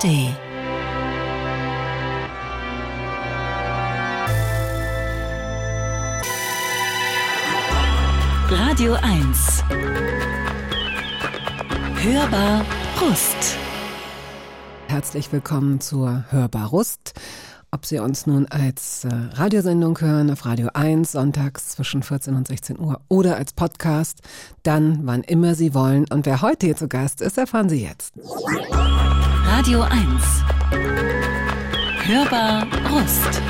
ARD. Radio 1. Hörbar Rust. Herzlich willkommen zur Hörbar Rust. Ob Sie uns nun als äh, Radiosendung hören auf Radio 1 sonntags zwischen 14 und 16 Uhr oder als Podcast, dann wann immer Sie wollen. Und wer heute hier zu Gast ist, erfahren Sie jetzt. Radio 1. Hörbar Rust.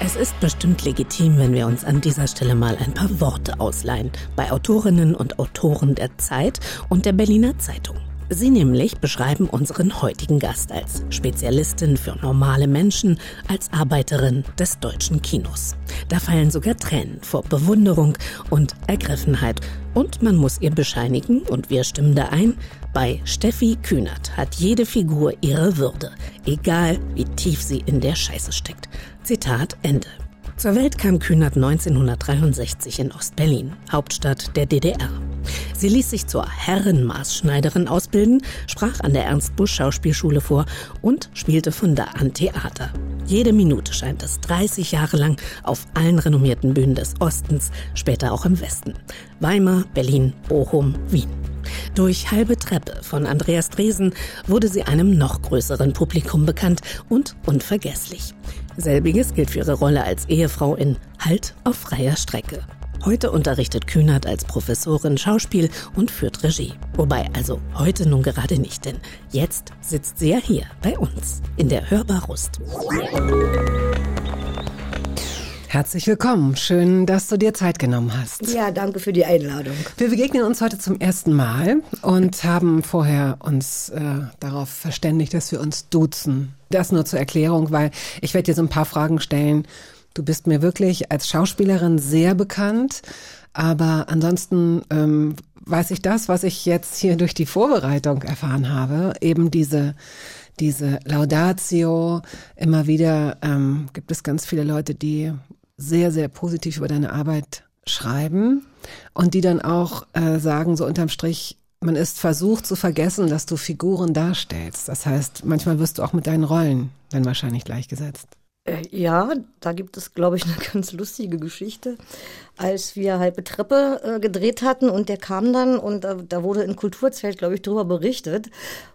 Es ist bestimmt legitim, wenn wir uns an dieser Stelle mal ein paar Worte ausleihen bei Autorinnen und Autoren der Zeit und der Berliner Zeitung. Sie nämlich beschreiben unseren heutigen Gast als Spezialistin für normale Menschen, als Arbeiterin des deutschen Kinos. Da fallen sogar Tränen vor Bewunderung und Ergriffenheit. Und man muss ihr bescheinigen, und wir stimmen da ein, bei Steffi Kühnert hat jede Figur ihre Würde, egal wie tief sie in der Scheiße steckt. Zitat Ende. Zur Welt kam Kühnert 1963 in Ostberlin, Hauptstadt der DDR. Sie ließ sich zur Herrenmaßschneiderin ausbilden, sprach an der Ernst Busch Schauspielschule vor und spielte von da an Theater. Jede Minute scheint es 30 Jahre lang auf allen renommierten Bühnen des Ostens, später auch im Westen. Weimar, Berlin, Bochum, Wien. Durch Halbe Treppe von Andreas Dresen wurde sie einem noch größeren Publikum bekannt und unvergesslich. Selbiges gilt für ihre Rolle als Ehefrau in Halt auf freier Strecke. Heute unterrichtet Kühnert als Professorin Schauspiel und führt Regie. Wobei also heute nun gerade nicht, denn jetzt sitzt sie ja hier bei uns in der Hörbarust. Herzlich willkommen. Schön, dass du dir Zeit genommen hast. Ja, danke für die Einladung. Wir begegnen uns heute zum ersten Mal und haben vorher uns äh, darauf verständigt, dass wir uns duzen. Das nur zur Erklärung, weil ich werde dir so ein paar Fragen stellen. Du bist mir wirklich als Schauspielerin sehr bekannt, aber ansonsten ähm, weiß ich das, was ich jetzt hier durch die Vorbereitung erfahren habe, eben diese diese Laudatio. Immer wieder ähm, gibt es ganz viele Leute, die sehr, sehr positiv über deine Arbeit schreiben und die dann auch äh, sagen, so unterm Strich, man ist versucht zu vergessen, dass du Figuren darstellst. Das heißt, manchmal wirst du auch mit deinen Rollen dann wahrscheinlich gleichgesetzt. Äh, ja, da gibt es, glaube ich, eine ganz lustige Geschichte. Als wir halbe Treppe äh, gedreht hatten und der kam dann und äh, da wurde in Kulturzelt, glaube ich, darüber berichtet.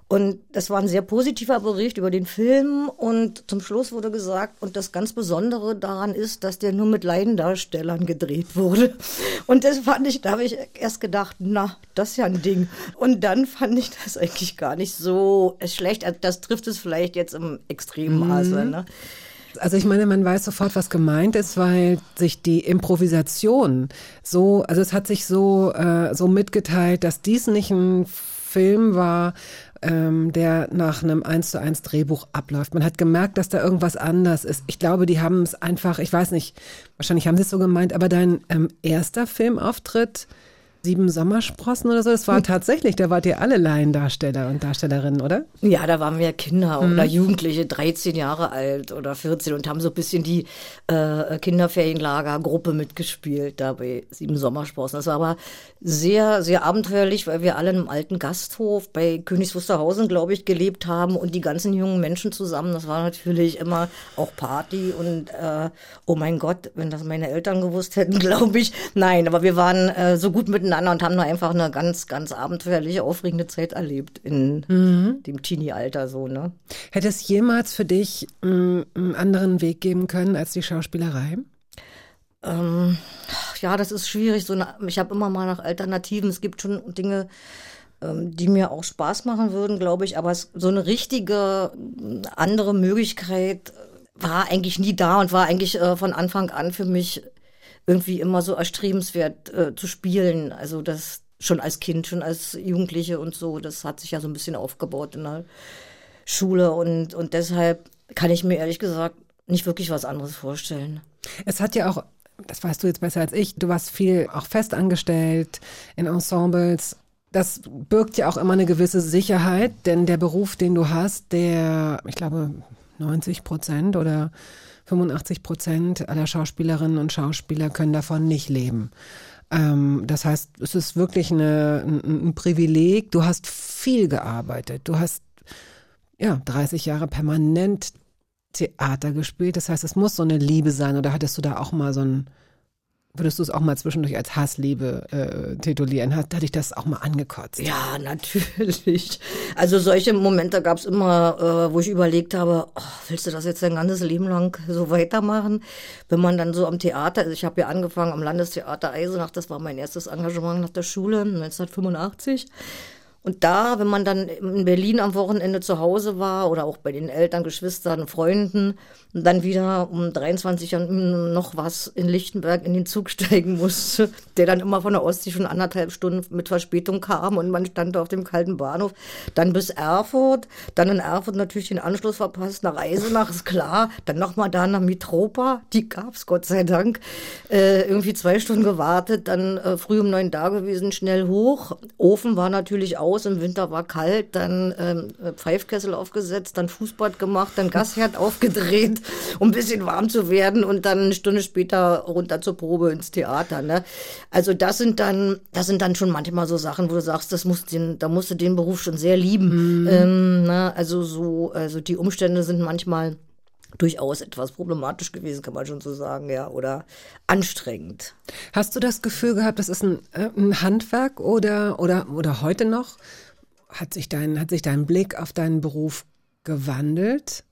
Und das war ein sehr positiver Bericht über den Film. Und zum Schluss wurde gesagt, und das ganz Besondere daran ist, dass der nur mit Laiendarstellern gedreht wurde. Und das fand ich, da habe ich erst gedacht, na, das ist ja ein Ding. Und dann fand ich das eigentlich gar nicht so schlecht. Also das trifft es vielleicht jetzt im extremen Maße. Mhm. Ne? Also ich meine, man weiß sofort, was gemeint ist, weil sich die Improvisation so, also es hat sich so, äh, so mitgeteilt, dass dies nicht ein Film war, ähm, der nach einem 1 zu 1 Drehbuch abläuft. Man hat gemerkt, dass da irgendwas anders ist. Ich glaube, die haben es einfach, ich weiß nicht, wahrscheinlich haben sie es so gemeint, aber dein ähm, erster Filmauftritt, Sieben Sommersprossen oder so. Das war hm. tatsächlich, da wart ihr alle Laiendarsteller und Darstellerinnen, oder? Ja, da waren wir Kinder mhm. oder Jugendliche, 13 Jahre alt oder 14 und haben so ein bisschen die äh, Kinderferienlagergruppe mitgespielt, da bei Sieben Sommersprossen. Das war aber sehr, sehr abenteuerlich, weil wir alle in einem alten Gasthof bei Königs Wusterhausen, glaube ich, gelebt haben und die ganzen jungen Menschen zusammen. Das war natürlich immer auch Party und äh, oh mein Gott, wenn das meine Eltern gewusst hätten, glaube ich. Nein, aber wir waren äh, so gut miteinander miteinander und haben da einfach eine ganz, ganz abenteuerliche, aufregende Zeit erlebt in mhm. dem Teenie-Alter so, ne? Hätte es jemals für dich mm, einen anderen Weg geben können als die Schauspielerei? Ähm, ja, das ist schwierig. So eine, ich habe immer mal nach Alternativen. Es gibt schon Dinge, ähm, die mir auch Spaß machen würden, glaube ich. Aber es, so eine richtige andere Möglichkeit war eigentlich nie da und war eigentlich äh, von Anfang an für mich irgendwie immer so erstrebenswert äh, zu spielen. Also das schon als Kind, schon als Jugendliche und so, das hat sich ja so ein bisschen aufgebaut in der Schule und, und deshalb kann ich mir ehrlich gesagt nicht wirklich was anderes vorstellen. Es hat ja auch, das weißt du jetzt besser als ich, du warst viel auch festangestellt in Ensembles. Das birgt ja auch immer eine gewisse Sicherheit, denn der Beruf, den du hast, der, ich glaube, 90 Prozent oder 85 Prozent aller Schauspielerinnen und Schauspieler können davon nicht leben. Ähm, das heißt, es ist wirklich eine, ein, ein Privileg. Du hast viel gearbeitet. Du hast ja, 30 Jahre permanent Theater gespielt. Das heißt, es muss so eine Liebe sein. Oder hattest du da auch mal so ein, würdest du es auch mal zwischendurch als Hassliebe äh, titulieren? Hat, hat dich das auch mal angekotzt? Ja, natürlich. Also solche Momente gab es immer, äh, wo ich überlegt habe, oh, willst du das jetzt dein ganzes Leben lang so weitermachen? Wenn man dann so am Theater, also ich habe ja angefangen am Landestheater Eisenach, das war mein erstes Engagement nach der Schule 1985. Und da, wenn man dann in Berlin am Wochenende zu Hause war oder auch bei den Eltern, Geschwistern, Freunden, und dann wieder um 23 Uhr noch was in Lichtenberg in den Zug steigen musste, der dann immer von der Ostsee schon anderthalb Stunden mit Verspätung kam und man stand auf dem kalten Bahnhof, dann bis Erfurt, dann in Erfurt natürlich den Anschluss verpasst, nach Eisenach, ist klar, dann nochmal da nach Mitropa, die gab's Gott sei Dank, äh, irgendwie zwei Stunden gewartet, dann äh, früh um neun da gewesen, schnell hoch, Ofen war natürlich aus, im Winter war kalt, dann ähm, Pfeifkessel aufgesetzt, dann Fußbad gemacht, dann Gasherd aufgedreht, um ein bisschen warm zu werden und dann eine Stunde später runter zur Probe ins Theater. Ne? Also das sind dann, das sind dann schon manchmal so Sachen, wo du sagst, das musst den, da musst du den Beruf schon sehr lieben. Mhm. Ähm, ne? Also so, also die Umstände sind manchmal durchaus etwas problematisch gewesen, kann man schon so sagen, ja, oder anstrengend. Hast du das Gefühl gehabt, das ist ein, äh, ein Handwerk oder, oder, oder heute noch? Hat sich dein, hat sich dein Blick auf deinen Beruf gewandelt?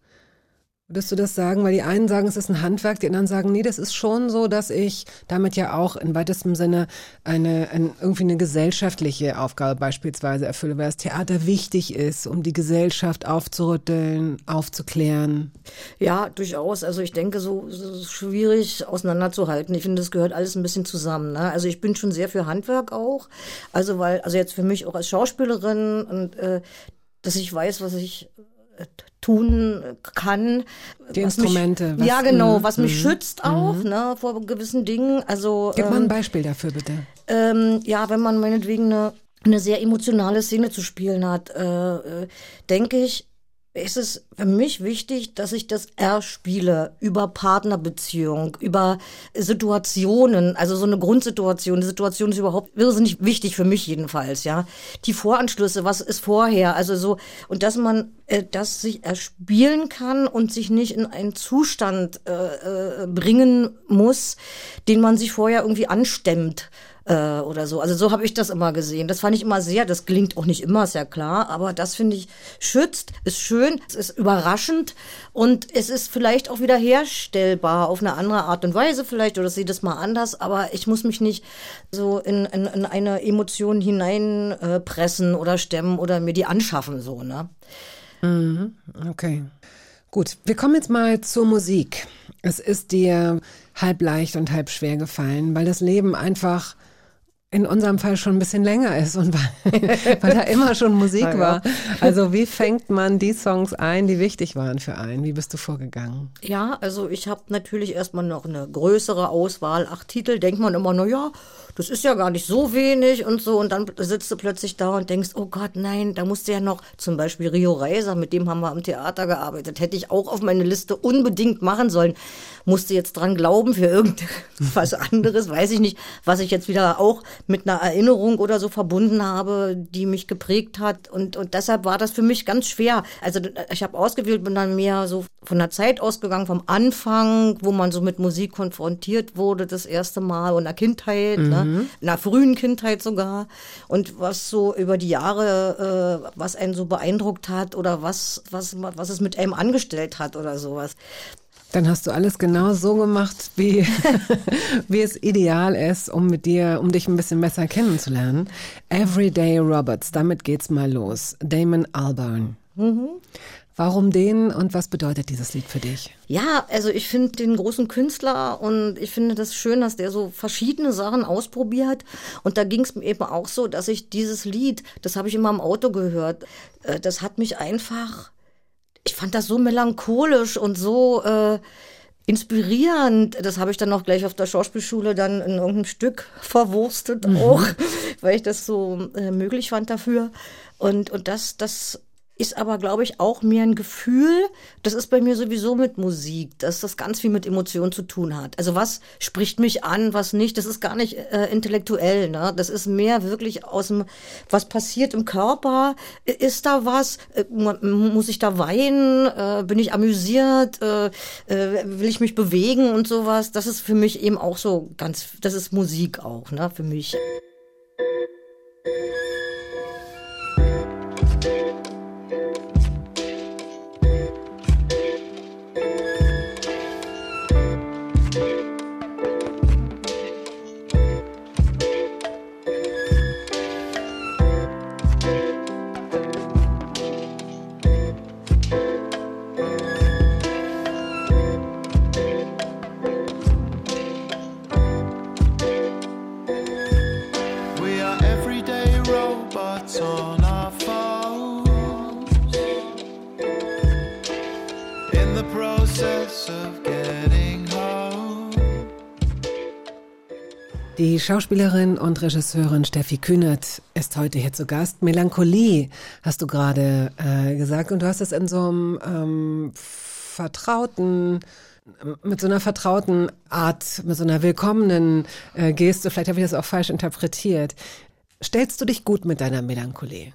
Würdest du das sagen? Weil die einen sagen, es ist ein Handwerk, die anderen sagen, nee, das ist schon so, dass ich damit ja auch in weitestem Sinne eine, ein, irgendwie eine gesellschaftliche Aufgabe beispielsweise erfülle, weil das Theater wichtig ist, um die Gesellschaft aufzurütteln, aufzuklären. Ja, durchaus. Also ich denke, so, so schwierig auseinanderzuhalten. Ich finde, das gehört alles ein bisschen zusammen. Ne? Also ich bin schon sehr für Handwerk auch. Also weil, also jetzt für mich auch als Schauspielerin und äh, dass ich weiß, was ich tun kann. Die Instrumente. Mich, ja, genau, was mich mhm. schützt auch mhm. ne, vor gewissen Dingen. Also, Gib ähm, mal ein ähm, Beispiel dafür, bitte. Ähm, ja, wenn man meinetwegen eine, eine sehr emotionale Szene zu spielen hat, äh, äh, denke ich, ist es für mich wichtig, dass ich das erspiele über Partnerbeziehung, über Situationen, also so eine Grundsituation. Die Situation ist überhaupt irrsinnig wichtig für mich jedenfalls, ja. Die Voranschlüsse, was ist vorher, also so, und dass man äh, das sich erspielen kann und sich nicht in einen Zustand äh, äh, bringen muss, den man sich vorher irgendwie anstemmt äh, oder so. Also so habe ich das immer gesehen. Das fand ich immer sehr, das klingt auch nicht immer, ist ja klar, aber das finde ich schützt, ist schön, es ist überraschend und es ist vielleicht auch wieder herstellbar auf eine andere Art und Weise vielleicht oder sehe das mal anders, aber ich muss mich nicht so in, in, in eine Emotion hineinpressen äh, oder stemmen oder mir die anschaffen, so, ne? Mhm, okay. Gut, wir kommen jetzt mal zur Musik. Es ist dir halb leicht und halb schwer gefallen, weil das Leben einfach in unserem Fall schon ein bisschen länger ist und weil, weil da immer schon Musik ja, war. Also wie fängt man die Songs ein, die wichtig waren für einen? Wie bist du vorgegangen? Ja, also ich habe natürlich erstmal noch eine größere Auswahl, acht Titel, denkt man immer, na ja, das ist ja gar nicht so wenig und so. Und dann sitzt du plötzlich da und denkst, oh Gott, nein, da musst du ja noch, zum Beispiel Rio Reiser, mit dem haben wir am Theater gearbeitet, hätte ich auch auf meine Liste unbedingt machen sollen. Musste jetzt dran glauben für irgendwas anderes, weiß ich nicht, was ich jetzt wieder auch mit einer Erinnerung oder so verbunden habe, die mich geprägt hat. Und, und deshalb war das für mich ganz schwer. Also ich habe ausgewählt, bin dann mehr so von der Zeit ausgegangen, vom Anfang, wo man so mit Musik konfrontiert wurde, das erste Mal und der Kindheit. Ne? Mhm. Ne? in der frühen Kindheit sogar. Und was so über die Jahre, äh, was einen so beeindruckt hat oder was, was, was es mit einem angestellt hat oder sowas. Dann hast du alles genau so gemacht, wie, wie es ideal ist, um mit dir, um dich ein bisschen besser kennenzulernen. Everyday Roberts, damit geht's mal los. Damon Albarn. Mhm. Warum den und was bedeutet dieses Lied für dich? Ja, also ich finde den großen Künstler und ich finde das schön, dass der so verschiedene Sachen ausprobiert. Und da ging es mir eben auch so, dass ich dieses Lied, das habe ich immer im Auto gehört, äh, das hat mich einfach, ich fand das so melancholisch und so äh, inspirierend. Das habe ich dann auch gleich auf der Schauspielschule dann in irgendeinem Stück verwurstet mhm. auch, weil ich das so äh, möglich fand dafür. Und, und das, das ist aber, glaube ich, auch mehr ein Gefühl. Das ist bei mir sowieso mit Musik, dass das ganz viel mit Emotionen zu tun hat. Also was spricht mich an, was nicht, das ist gar nicht äh, intellektuell. Ne? Das ist mehr wirklich aus dem, was passiert im Körper. Ist da was? Äh, muss ich da weinen? Äh, bin ich amüsiert? Äh, äh, will ich mich bewegen und sowas? Das ist für mich eben auch so ganz, das ist Musik auch, ne, für mich. Die Schauspielerin und Regisseurin Steffi Kühnert ist heute hier zu Gast. Melancholie hast du gerade äh, gesagt und du hast es in so einem ähm, vertrauten mit so einer vertrauten Art, mit so einer willkommenen äh, Geste, vielleicht habe ich das auch falsch interpretiert. Stellst du dich gut mit deiner Melancholie?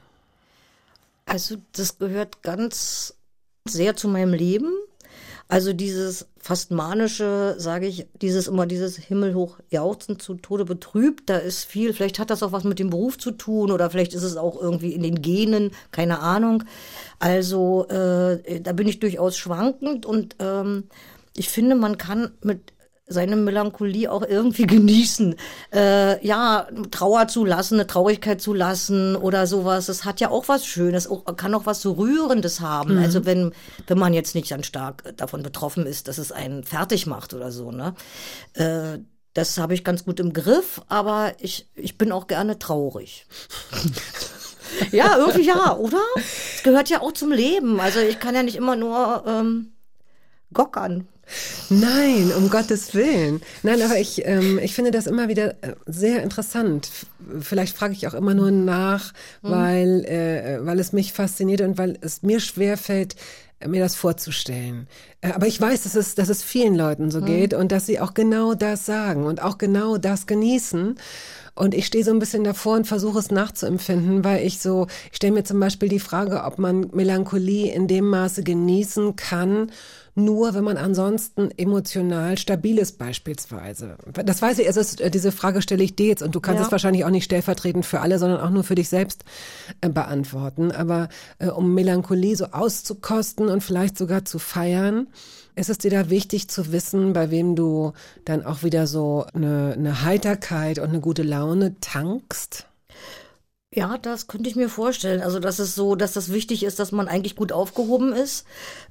Also das gehört ganz sehr zu meinem Leben. Also dieses fast manische, sage ich, dieses immer dieses himmelhoch jauchzen zu Tode betrübt, da ist viel, vielleicht hat das auch was mit dem Beruf zu tun oder vielleicht ist es auch irgendwie in den Genen, keine Ahnung. Also äh, da bin ich durchaus schwankend und ähm, ich finde, man kann mit seine Melancholie auch irgendwie genießen. Äh, ja, Trauer zulassen, eine Traurigkeit zulassen oder sowas. Das hat ja auch was Schönes, auch, kann auch was Rührendes haben. Also wenn, wenn man jetzt nicht dann stark davon betroffen ist, dass es einen fertig macht oder so, ne? Äh, das habe ich ganz gut im Griff, aber ich, ich bin auch gerne traurig. ja, irgendwie ja, oder? Es gehört ja auch zum Leben. Also ich kann ja nicht immer nur ähm, gockern. Nein, um Gottes Willen. Nein, aber ich, ähm, ich finde das immer wieder äh, sehr interessant. Vielleicht frage ich auch immer nur nach, weil, äh, weil es mich fasziniert und weil es mir schwerfällt, äh, mir das vorzustellen. Äh, Aber ich weiß, dass es, dass es vielen Leuten so geht und dass sie auch genau das sagen und auch genau das genießen. Und ich stehe so ein bisschen davor und versuche es nachzuempfinden, weil ich so, ich stelle mir zum Beispiel die Frage, ob man Melancholie in dem Maße genießen kann, nur wenn man ansonsten emotional stabil ist beispielsweise. Das weiß ich, also es, äh, diese Frage stelle ich dir jetzt und du kannst Ja. es wahrscheinlich auch nicht stellvertretend für alle, sondern auch nur für dich selbst äh, beantworten. Aber äh, um Melancholie so auszukosten und vielleicht sogar zu feiern, ist es dir da wichtig zu wissen, bei wem du dann auch wieder so eine, eine Heiterkeit und eine gute Laune tankst? Ja, das könnte ich mir vorstellen. Also, dass es so, dass das wichtig ist, dass man eigentlich gut aufgehoben ist,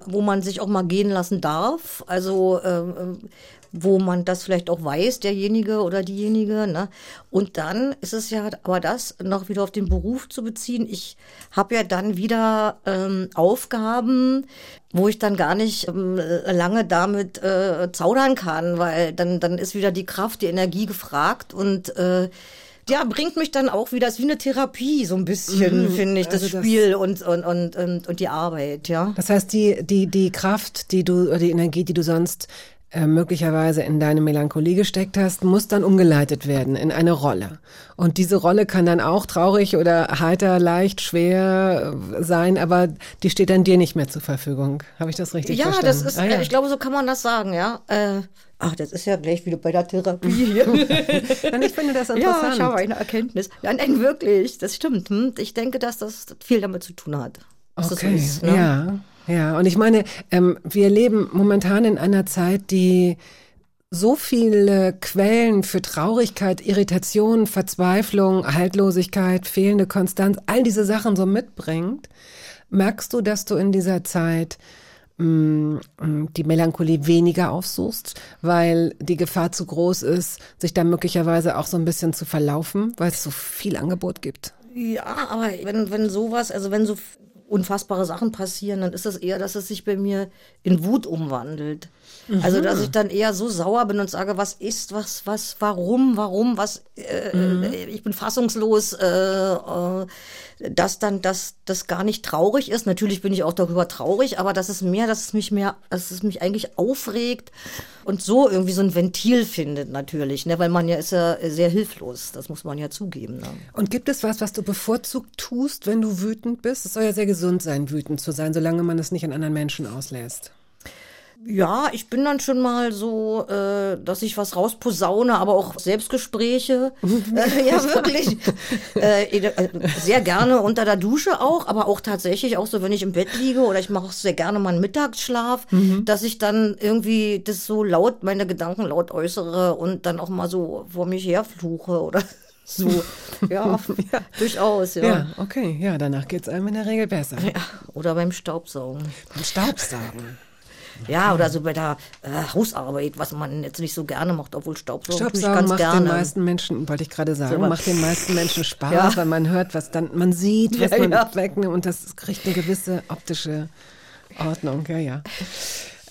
wo man sich auch mal gehen lassen darf. Also, ähm, wo man das vielleicht auch weiß, derjenige oder diejenige. Ne? Und dann ist es ja, aber das noch wieder auf den Beruf zu beziehen. Ich habe ja dann wieder ähm, Aufgaben, wo ich dann gar nicht ähm, lange damit äh, zaudern kann, weil dann, dann ist wieder die Kraft, die Energie gefragt und äh, ja, bringt mich dann auch wieder, ist wie eine Therapie, so ein bisschen, finde ich, das also das- Spiel und, und, und, und, und die Arbeit, ja. Das heißt, die, die, die Kraft, die du, oder die Energie, die du sonst äh, möglicherweise in deine Melancholie gesteckt hast, muss dann umgeleitet werden in eine Rolle. Und diese Rolle kann dann auch traurig oder heiter, leicht, schwer äh, sein, aber die steht dann dir nicht mehr zur Verfügung. Habe ich das richtig Ja, verstanden? das ist, Ah, ja. äh, ich glaube, so kann man das sagen, ja. Äh, ach, das ist ja gleich wieder bei der Therapie hier. Nein, ich finde das ja, interessant. ich habe eine Erkenntnis. Nein, nein, wirklich, das stimmt. Hm? Ich denke, dass das viel damit zu tun hat. Okay, so ist, ne? ja, ja. Und ich meine, ähm, wir leben momentan in einer Zeit, die so viele Quellen für Traurigkeit, Irritation, Verzweiflung, Haltlosigkeit, fehlende Konstanz, all diese Sachen so mitbringt. Merkst du, dass du in dieser Zeit mh, mh, die Melancholie weniger aufsuchst, weil die Gefahr zu groß ist, sich da möglicherweise auch so ein bisschen zu verlaufen, weil es so viel Angebot gibt? Ja, aber wenn, wenn sowas, also wenn so unfassbare Sachen passieren, dann ist das eher, dass es sich bei mir in Wut umwandelt. Also, dass ich dann eher so sauer bin und sage, was ist, was, was, warum, warum, was, äh, ich bin fassungslos, äh, äh, dass dann das, das gar nicht traurig ist. Natürlich bin ich auch darüber traurig, aber das ist mehr, dass es mich mehr, dass es mich eigentlich aufregt und so irgendwie so ein Ventil findet natürlich, ne, weil man ja ist ja sehr hilflos, das muss man ja zugeben. Ne? Und gibt es was, was du bevorzugt tust, wenn du wütend bist? Es soll ja sehr gesund sein, wütend zu sein, solange man es nicht an anderen Menschen auslässt. Ja, ich bin dann schon mal so, äh, dass ich was rausposaune, aber auch Selbstgespräche. äh, ja, wirklich. äh, äh, sehr gerne unter der Dusche auch, aber auch tatsächlich auch so, wenn ich im Bett liege oder ich mache auch sehr gerne mal einen Mittagsschlaf, dass ich dann irgendwie das so laut, meine Gedanken laut äußere und dann auch mal so vor mich herfluche oder so. Ja, durchaus, ja. Ja, okay, ja, danach geht's einem in der Regel besser. ja. Oder beim Staubsaugen. Beim Staubsaugen. Ja, oder so bei der äh, Hausarbeit, was man jetzt nicht so gerne macht, obwohl Staubsaugen, Staubsaugen macht gerne. den meisten Menschen, wollte ich gerade sagen, aber- macht den meisten Menschen Spaß, Ja. weil man hört, was dann, man sieht, was Ja, man ja. wegnimmt und das kriegt eine gewisse optische Ordnung, ja, ja.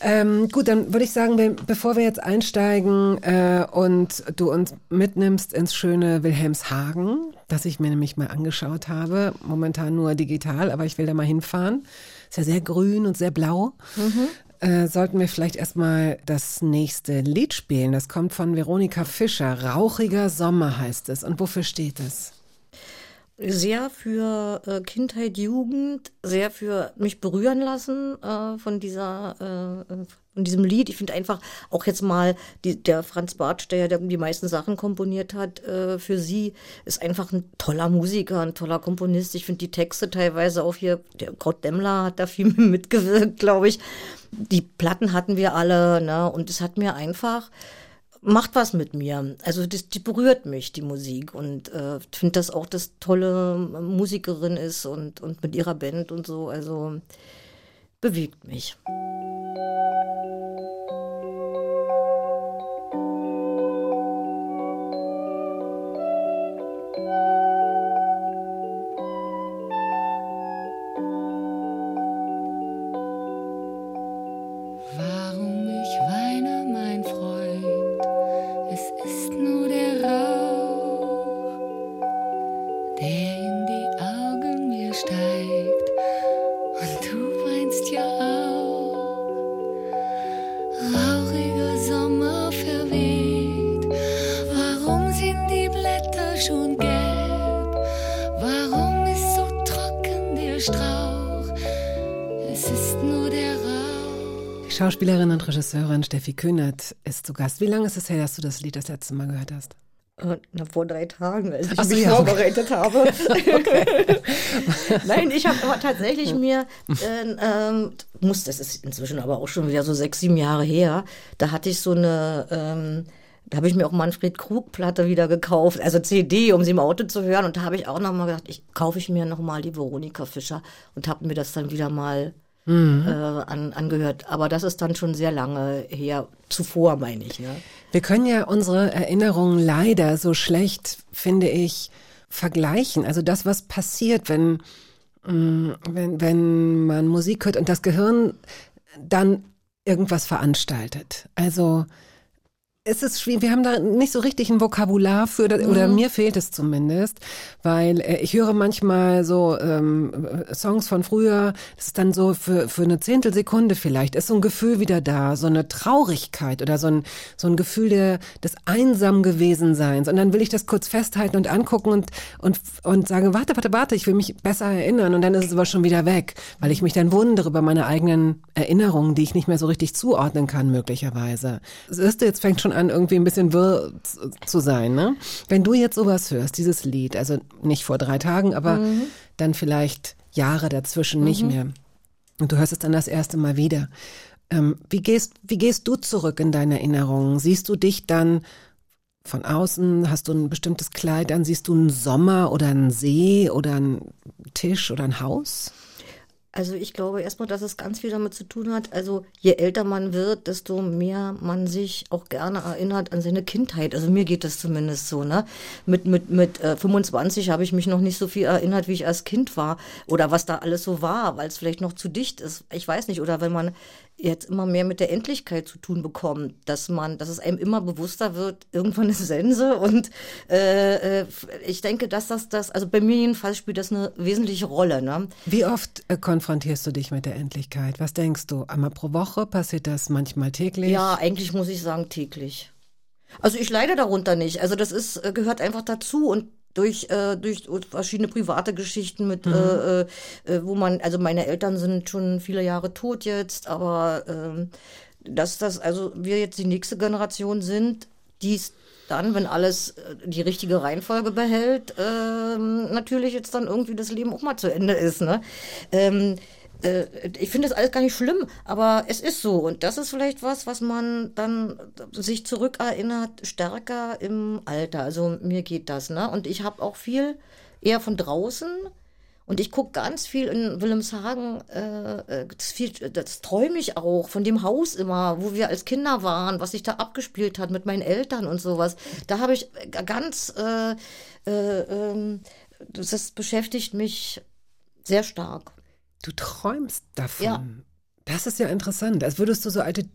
Ähm, gut, dann würde ich sagen, bevor wir jetzt einsteigen äh, und du uns mitnimmst ins schöne Wilhelmshagen, das ich mir nämlich mal angeschaut habe, momentan nur digital, aber ich will da mal hinfahren. Ist ja sehr grün und sehr blau. Äh, sollten wir vielleicht erstmal das nächste Lied spielen. Das kommt von Veronika Fischer. Rauchiger Sommer heißt es. Und wofür steht es? sehr für äh, Kindheit, Jugend, sehr für mich berühren lassen äh, von dieser von diesem Lied. Ich finde einfach auch jetzt mal die, der Franz Bartsch, der ja die meisten Sachen komponiert hat, äh, für sie ist einfach ein toller Musiker, ein toller Komponist. Ich finde die Texte teilweise auch hier, der Kurt Demmler hat da viel mitgewirkt, glaube ich. Die Platten hatten wir alle, ne? Und es hat mir einfach macht was mit mir. Also das, die berührt mich, die Musik. Und äh, finde das auch, dass tolle Musikerin ist und, und mit ihrer Band und so. Also bewegt mich. Schauspielerin und Regisseurin Steffi Kühnert ist zu Gast. Wie lange ist es her, dass du das Lied das letzte Mal gehört hast? Äh, Na, vor drei Tagen, als ich Ach mich ja, okay. vorbereitet habe. Nein, ich habe aber tatsächlich mir, äh, ähm, muss, das ist inzwischen aber auch schon wieder so sechs, sieben Jahre her, da hatte ich so eine, ähm, da habe ich mir auch Manfred Krug Platte wieder gekauft, also CD, um sie im Auto zu hören. Und da habe ich auch nochmal gedacht, ich kaufe ich mir nochmal die Veronika Fischer und habe mir das dann wieder mal äh, an, angehört. Aber das ist dann schon sehr lange her, zuvor meine ich. Ne? Wir können ja unsere Erinnerungen leider so schlecht, finde ich, vergleichen. Also das, was passiert, wenn, mh, wenn, wenn man Musik hört und das Gehirn dann irgendwas veranstaltet. Also es ist schwierig, wir haben da nicht so richtig ein Vokabular für, oder mir fehlt es zumindest, weil äh, ich höre manchmal so ähm, äh, Songs von früher, das ist dann so für, für eine Zehntelsekunde vielleicht, ist so ein Gefühl wieder da, so eine Traurigkeit oder so ein, so ein Gefühl der, des einsam gewesen Seins. Und dann will ich das kurz festhalten und angucken und, und, und sage, warte, warte, warte, ich will mich besser erinnern und dann ist es aber schon wieder weg, weil ich mich dann wundere über meine eigenen Erinnerungen, die ich nicht mehr so richtig zuordnen kann, möglicherweise. Siehst du, jetzt fängt schon an, irgendwie ein bisschen wirr zu- sein, ne? Wenn du jetzt sowas hörst, dieses Lied, also nicht vor drei Tagen, aber dann vielleicht Jahre dazwischen nicht mehr. Und du hörst es dann das erste Mal wieder. Ähm, wie gehst, wie gehst du zurück in deine Erinnerungen? Siehst du dich dann von außen? Hast du ein bestimmtes Kleid an? Siehst du einen Sommer oder einen See oder einen Tisch oder ein Haus? Also ich glaube erstmal, dass es ganz viel damit zu tun hat. Also je älter man wird, desto mehr man sich auch gerne erinnert an seine Kindheit. Also mir geht das zumindest so. Ne? Mit, mit, mit äh, 25 habe ich mich noch nicht so viel erinnert, wie ich als Kind war oder was da alles so war, weil es vielleicht noch zu dicht ist. Ich weiß nicht. Oder wenn man jetzt immer mehr mit der Endlichkeit zu tun bekommt, dass man, dass es einem immer bewusster wird, irgendwann ist Sense und äh, äh, ich denke, dass das das, also bei mir jedenfalls spielt das eine wesentliche Rolle. Ne? Wie oft äh, konfrontierst du dich mit der Endlichkeit? Was denkst du? Einmal pro Woche? Passiert das manchmal täglich? Ja, eigentlich muss ich sagen täglich. Also ich leide darunter nicht. Also das ist äh, gehört einfach dazu und durch, äh, durch verschiedene private Geschichten mit, mhm. äh, äh, wo man, also meine Eltern sind schon viele Jahre tot jetzt, aber äh, dass das, also wir jetzt die nächste Generation sind, die es dann, wenn alles äh, die richtige Reihenfolge behält, äh, natürlich jetzt dann irgendwie das Leben auch mal zu Ende ist. Ne? Ähm, äh, ich finde das alles gar nicht schlimm, aber es ist so. Und das ist vielleicht was, was man dann sich zurückerinnert, stärker im Alter. Also mir geht das, ne? Und ich habe auch viel eher von draußen. Und ich gucke ganz viel in Wilhelmshagen, äh, äh das, viel, das träume ich auch, von dem Haus immer, wo wir als Kinder waren, was sich da abgespielt hat mit meinen Eltern und sowas. Da habe ich ganz, äh, äh, äh, das beschäftigt mich sehr stark. Du träumst davon. Ja. Das ist ja interessant. Als würdest du so alte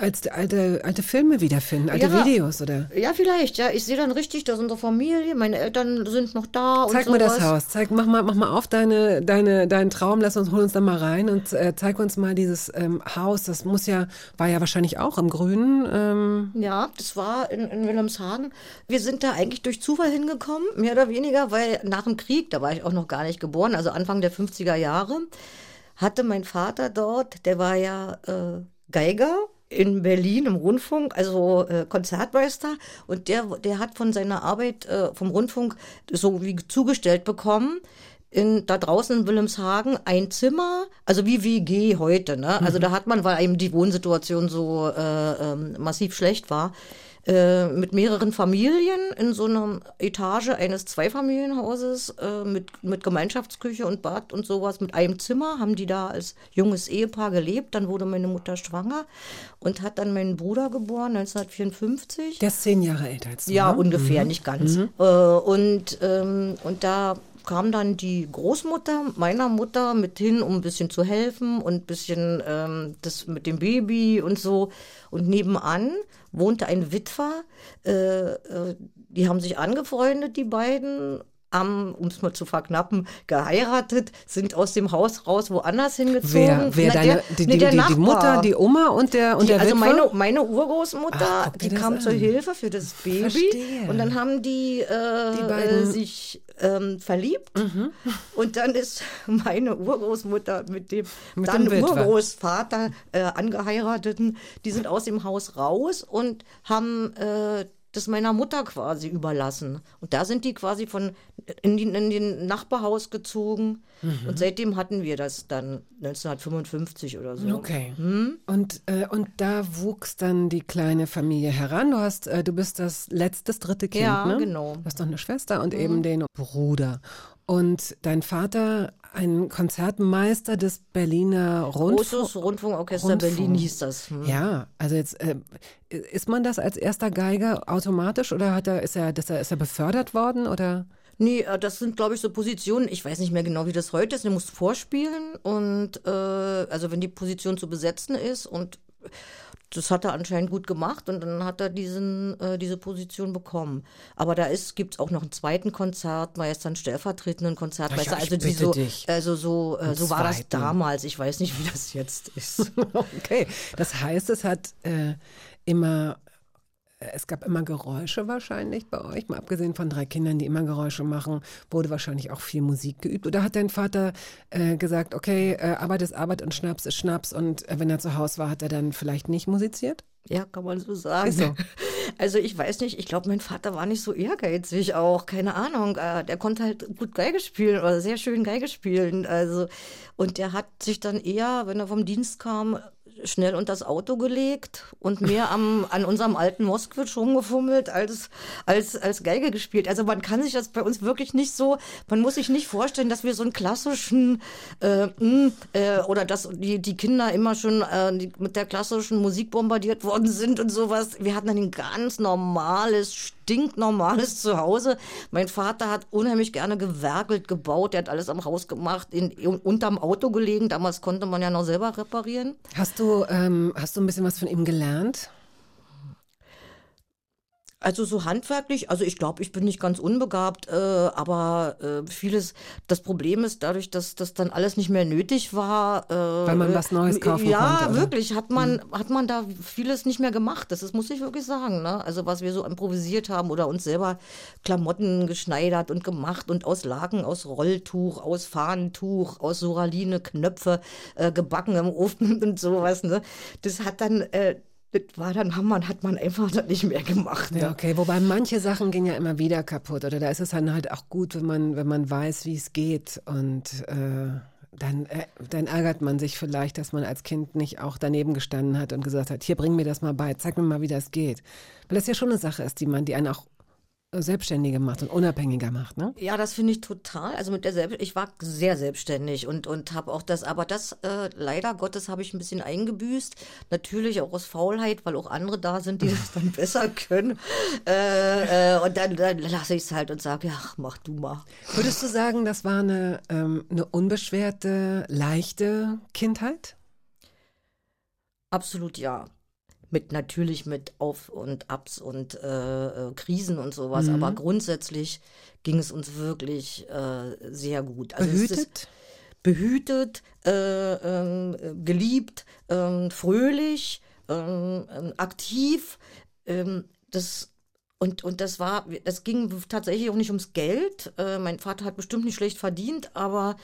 als alte, alte Filme wiederfinden, alte Ja. Videos, oder? Ja, vielleicht, ja. Ich sehe dann richtig, da ist unsere Familie, meine Eltern sind noch da Zeig sowas. das Haus. Zeig, mach mal, mach mal auf deine, deine, deinen Traum. Lass uns, hol uns da mal rein und äh, zeig uns mal dieses ähm, Haus. Das muss ja, war ja wahrscheinlich auch im Grünen. Ähm, Ja, das war in, in Wilhelmshagen. Wir sind da eigentlich durch Zufall hingekommen, mehr oder weniger, weil nach dem Krieg, da war ich auch noch gar nicht geboren, also Anfang der 50er Jahre, hatte mein Vater dort, der war ja äh, Geiger in Berlin im Rundfunk, also äh, Konzertmeister, und der, der hat von seiner Arbeit äh, vom Rundfunk so wie zugestellt bekommen, in, da draußen in Wilhelmshagen ein Zimmer, also wie WG heute, ne? Also da hat man, weil eben die Wohnsituation so äh, ähm, massiv schlecht war, äh, mit mehreren Familien in so einer Etage eines Zweifamilienhauses äh, mit, mit Gemeinschaftsküche und Bad und sowas, mit einem Zimmer, haben die da als junges Ehepaar gelebt. Dann wurde meine Mutter schwanger und hat dann meinen Bruder geboren, 1954. der ist zehn Jahre älter als du. Ja, ne? ungefähr, nicht ganz. Äh, und, ähm, und da kam dann die Großmutter meiner Mutter mit hin, um ein bisschen zu helfen und ein bisschen ähm, das mit dem Baby und so. Und nebenan wohnte ein Witwer. Äh, äh, die haben sich angefreundet, die beiden. Haben, um es mal zu verknappen, geheiratet, sind aus dem Haus raus woanders hingezogen. Wer, wer Na, deine, der- die, nee, die, die, die. Mutter, die Oma und der, und der also Witwer? meine, meine Urgroßmutter, Ach, die kam an. zur Hilfe für das Baby Verstehe. und dann haben die, äh, beiden- sich ähm, verliebt und dann ist meine Urgroßmutter mit dem Mit dann dem. Urgroßvater äh, angeheirateten, die sind aus dem Haus raus und haben äh, das meiner Mutter quasi überlassen. Und da sind die quasi von in, die, in den Nachbarhaus gezogen. Mhm. Und seitdem hatten wir das dann 1955 oder so. Okay. Hm? Und, äh, und da wuchs dann die kleine Familie heran. Du hast, äh, du bist das letztes dritte Kind, Ja, ne? genau. Du hast noch eine Schwester und eben den Bruder. Und dein Vater, ein Konzertmeister des Berliner Rundfunks. Großes Rundfunkorchester Rundfunk. Berlin hieß das. Hm. Ja, also jetzt äh, ist man das als erster Geiger automatisch oder hat er ist er ist er, ist er befördert worden oder Nee, äh, das sind, glaube ich, so Positionen. Ich weiß nicht mehr genau, wie das heute ist. Du musst vorspielen und äh, also wenn die Position zu besetzen ist und das hat er anscheinend gut gemacht und dann hat er diesen, äh, diese Position bekommen. Aber da ist, gibt's auch noch einen zweiten Konzertmeister, einen stellvertretenden Konzertmeister. Ja, also die so, dich. also so, äh, so war das damals. Ich weiß nicht, wie das jetzt ist. Okay, das heißt, es hat äh, immer, es gab immer Geräusche wahrscheinlich bei euch, mal abgesehen von drei Kindern, die immer Geräusche machen, wurde wahrscheinlich auch viel Musik geübt. Oder hat dein Vater äh, gesagt, okay, äh, Arbeit ist Arbeit und Schnaps ist Schnaps und äh, wenn er zu Hause war, hat er dann vielleicht nicht musiziert? Ja, kann man so sagen. So. Also ich weiß nicht, ich glaube, mein Vater war nicht so ehrgeizig auch, keine Ahnung. Äh, Der konnte halt gut Geige spielen oder sehr schön Geige spielen. Also und der hat sich dann eher, wenn er vom Dienst kam, schnell unter das Auto gelegt und mehr am, an unserem alten Moskwitsch rumgefummelt als, als, als Geige gespielt. Also man kann sich das bei uns wirklich nicht so, man muss sich nicht vorstellen, dass wir so einen klassischen, äh, mh, äh, oder dass die, die Kinder immer schon äh, die, mit der klassischen Musik bombardiert worden sind und sowas. Wir hatten ein ganz normales, stinknormales Zuhause. Mein Vater hat unheimlich gerne gewerkelt, gebaut, der hat alles am Haus gemacht, in, unterm Auto gelegen. Damals konnte man ja noch selber reparieren. Hast du, ähm, hast du ein bisschen was von ihm gelernt? Also so handwerklich, also ich glaube, ich bin nicht ganz unbegabt, äh, aber äh, vieles, das Problem ist dadurch, dass das dann alles nicht mehr nötig war. Äh, Weil man was Neues kaufen ja, konnte? Ja, wirklich, hat man, hat man da vieles nicht mehr gemacht. Das ist, muss ich wirklich sagen. Ne? Also was wir so improvisiert haben oder uns selber Klamotten geschneidert und gemacht und aus Laken, aus Rolltuch, aus Fahnentuch, aus Soraline, Knöpfe äh, gebacken im Ofen und sowas. Ne? Das hat dann... Das war dann, hat man, hat man einfach das nicht mehr gemacht. Ja, ne? okay. Wobei manche Sachen gehen ja immer wieder kaputt. Oder da ist es dann halt auch gut, wenn man, wenn man weiß, wie es geht. Und äh, dann, äh, dann ärgert man sich vielleicht, dass man als Kind nicht auch daneben gestanden hat und gesagt hat, hier bring mir das mal bei, zeig mir mal, wie das geht. Weil das ja schon eine Sache ist, die man, die einen auch selbstständiger macht und unabhängiger macht, ne? Ja, das finde ich total. Also mit der Selbst ich war sehr selbstständig und und habe auch das, aber das äh, leider Gottes habe ich ein bisschen eingebüßt. Natürlich auch aus Faulheit, weil auch andere da sind, die das dann besser können. Äh, äh, und dann, dann lasse ich es halt und sage, ja, mach du mal. Würdest du sagen, das war eine, ähm, eine unbeschwerte, leichte Kindheit? Absolut ja. Mit natürlich mit Auf und Abs und äh, äh, Krisen und sowas, aber grundsätzlich ging es uns wirklich äh, sehr gut. Also Behütet? behütet, äh, ähm, geliebt, ähm, fröhlich, ähm, aktiv. Das und, und das war, das ging tatsächlich auch nicht ums Geld. Äh, mein Vater hat bestimmt nicht schlecht verdient, aber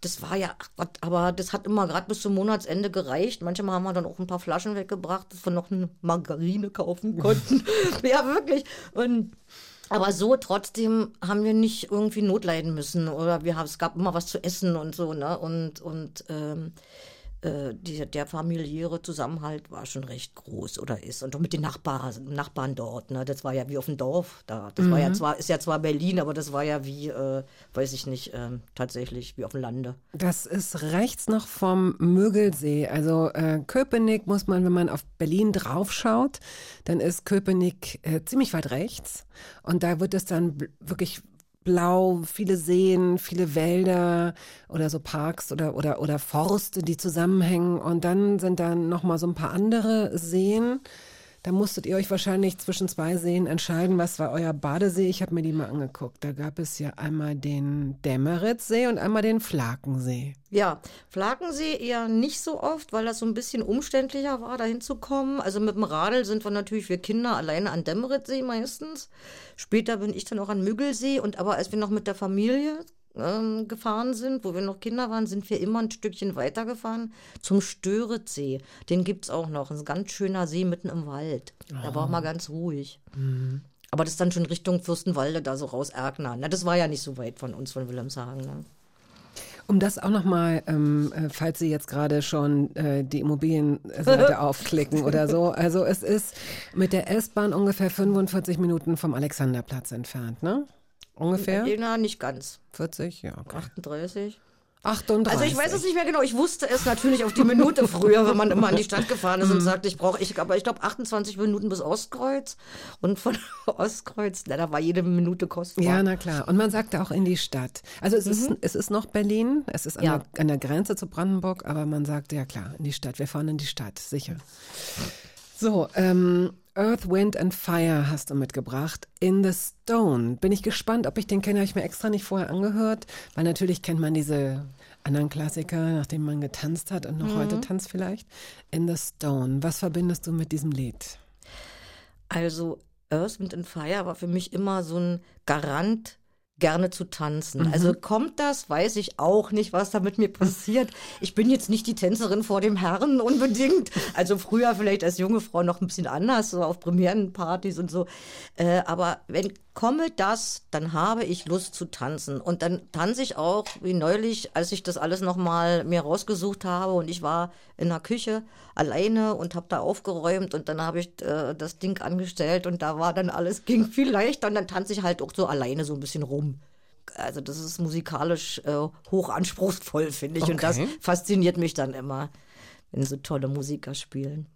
das war ja, aber das hat immer gerade bis zum Monatsende gereicht. Manchmal haben wir dann auch ein paar Flaschen weggebracht, dass wir noch eine Margarine kaufen konnten. ja, wirklich. Und aber so trotzdem haben wir nicht irgendwie Not leiden müssen oder wir haben, es gab immer was zu essen und so, ne? Und, und ähm, äh, die, der familiäre Zusammenhalt war schon recht groß oder ist. Und auch mit den Nachbarn, Nachbarn dort, ne? Das war ja wie auf dem Dorf da. Das war ja zwar, ist ja zwar Berlin, aber das war ja wie, äh, weiß ich nicht, ähm, tatsächlich wie auf dem Lande. Das ist rechts noch vom Mögelsee. Also äh, Köpenick muss man, wenn man auf Berlin draufschaut, dann ist Köpenick äh, ziemlich weit rechts. Und da wird es dann wirklich blau, viele Seen, viele Wälder oder so Parks oder, oder, oder Forste, die zusammenhängen. Und dann sind da noch mal so ein paar andere Seen. Da musstet ihr euch wahrscheinlich zwischen zwei Seen entscheiden, was war euer Badesee. Ich habe mir die mal angeguckt. Da gab es ja einmal den Dämeritzsee und einmal den Flakensee. Ja, Flakensee eher nicht so oft, weil das so ein bisschen umständlicher war, dahin zu kommen. Also mit dem Radl sind wir natürlich, wir Kinder, alleine an Demmeritzsee meistens. Später bin ich dann auch an Müggelsee. Und aber als wir noch mit der Familie ähm, gefahren sind, wo wir noch Kinder waren, sind wir immer ein Stückchen weitergefahren zum Störitzsee. Den gibt's auch noch. Ein ganz schöner See mitten im Wald. Da war auch mal ganz ruhig. Aber das ist dann schon Richtung Fürstenwalde, da so raus Erkner. Na, das war ja nicht so weit von uns, von Wilhelmshagen. Ne? Um das auch nochmal, ähm, äh, falls Sie jetzt gerade schon äh, die Immobilienseite aufklicken oder so. Also es ist mit der S-Bahn ungefähr 45 Minuten vom Alexanderplatz entfernt, ne? Ungefähr? Na, nicht ganz. 40, ja. Okay. 38. 38. Also ich weiß es nicht mehr genau. Ich wusste es natürlich auf die Minute früher, wenn man immer an die Stadt gefahren ist und sagte, ich brauche, ich, aber ich glaube 28 Minuten bis Ostkreuz und von Ostkreuz, na, da war jede Minute kostbar. Ja, na klar. Und man sagte auch in die Stadt. Also es, ist, es ist noch Berlin, es ist an, Mhm. Ja. der, an der Grenze zu Brandenburg, aber man sagte ja klar, in die Stadt. Wir fahren in die Stadt, sicher. So, ähm, Earth, Wind and Fire hast du mitgebracht. In the Stone. Bin ich gespannt, ob ich den kenne. Habe ich mir extra nicht vorher angehört, weil natürlich kennt man diese anderen Klassiker, nachdem man getanzt hat und noch Mhm. heute tanzt vielleicht. In the Stone. Was verbindest du mit diesem Lied? Also Earth, Wind and Fire war für mich immer so ein Garant, gerne zu tanzen. Also kommt das, weiß ich auch nicht, was da mit mir passiert. Ich bin jetzt nicht die Tänzerin vor dem Herrn unbedingt. Also früher vielleicht als junge Frau noch ein bisschen anders, so auf Premierenpartys und so. Äh, aber wenn komme das, dann habe ich Lust zu tanzen. Und dann tanze ich auch, wie neulich, als ich das alles nochmal mir rausgesucht habe und ich war in der Küche alleine und habe da aufgeräumt und dann habe ich äh, das Ding angestellt und da war dann alles, ging viel leichter und dann tanze ich halt auch so alleine so ein bisschen rum. Also das ist musikalisch äh, hoch anspruchsvoll, finde ich. Und das Okay. fasziniert mich dann immer, wenn so tolle Musiker spielen.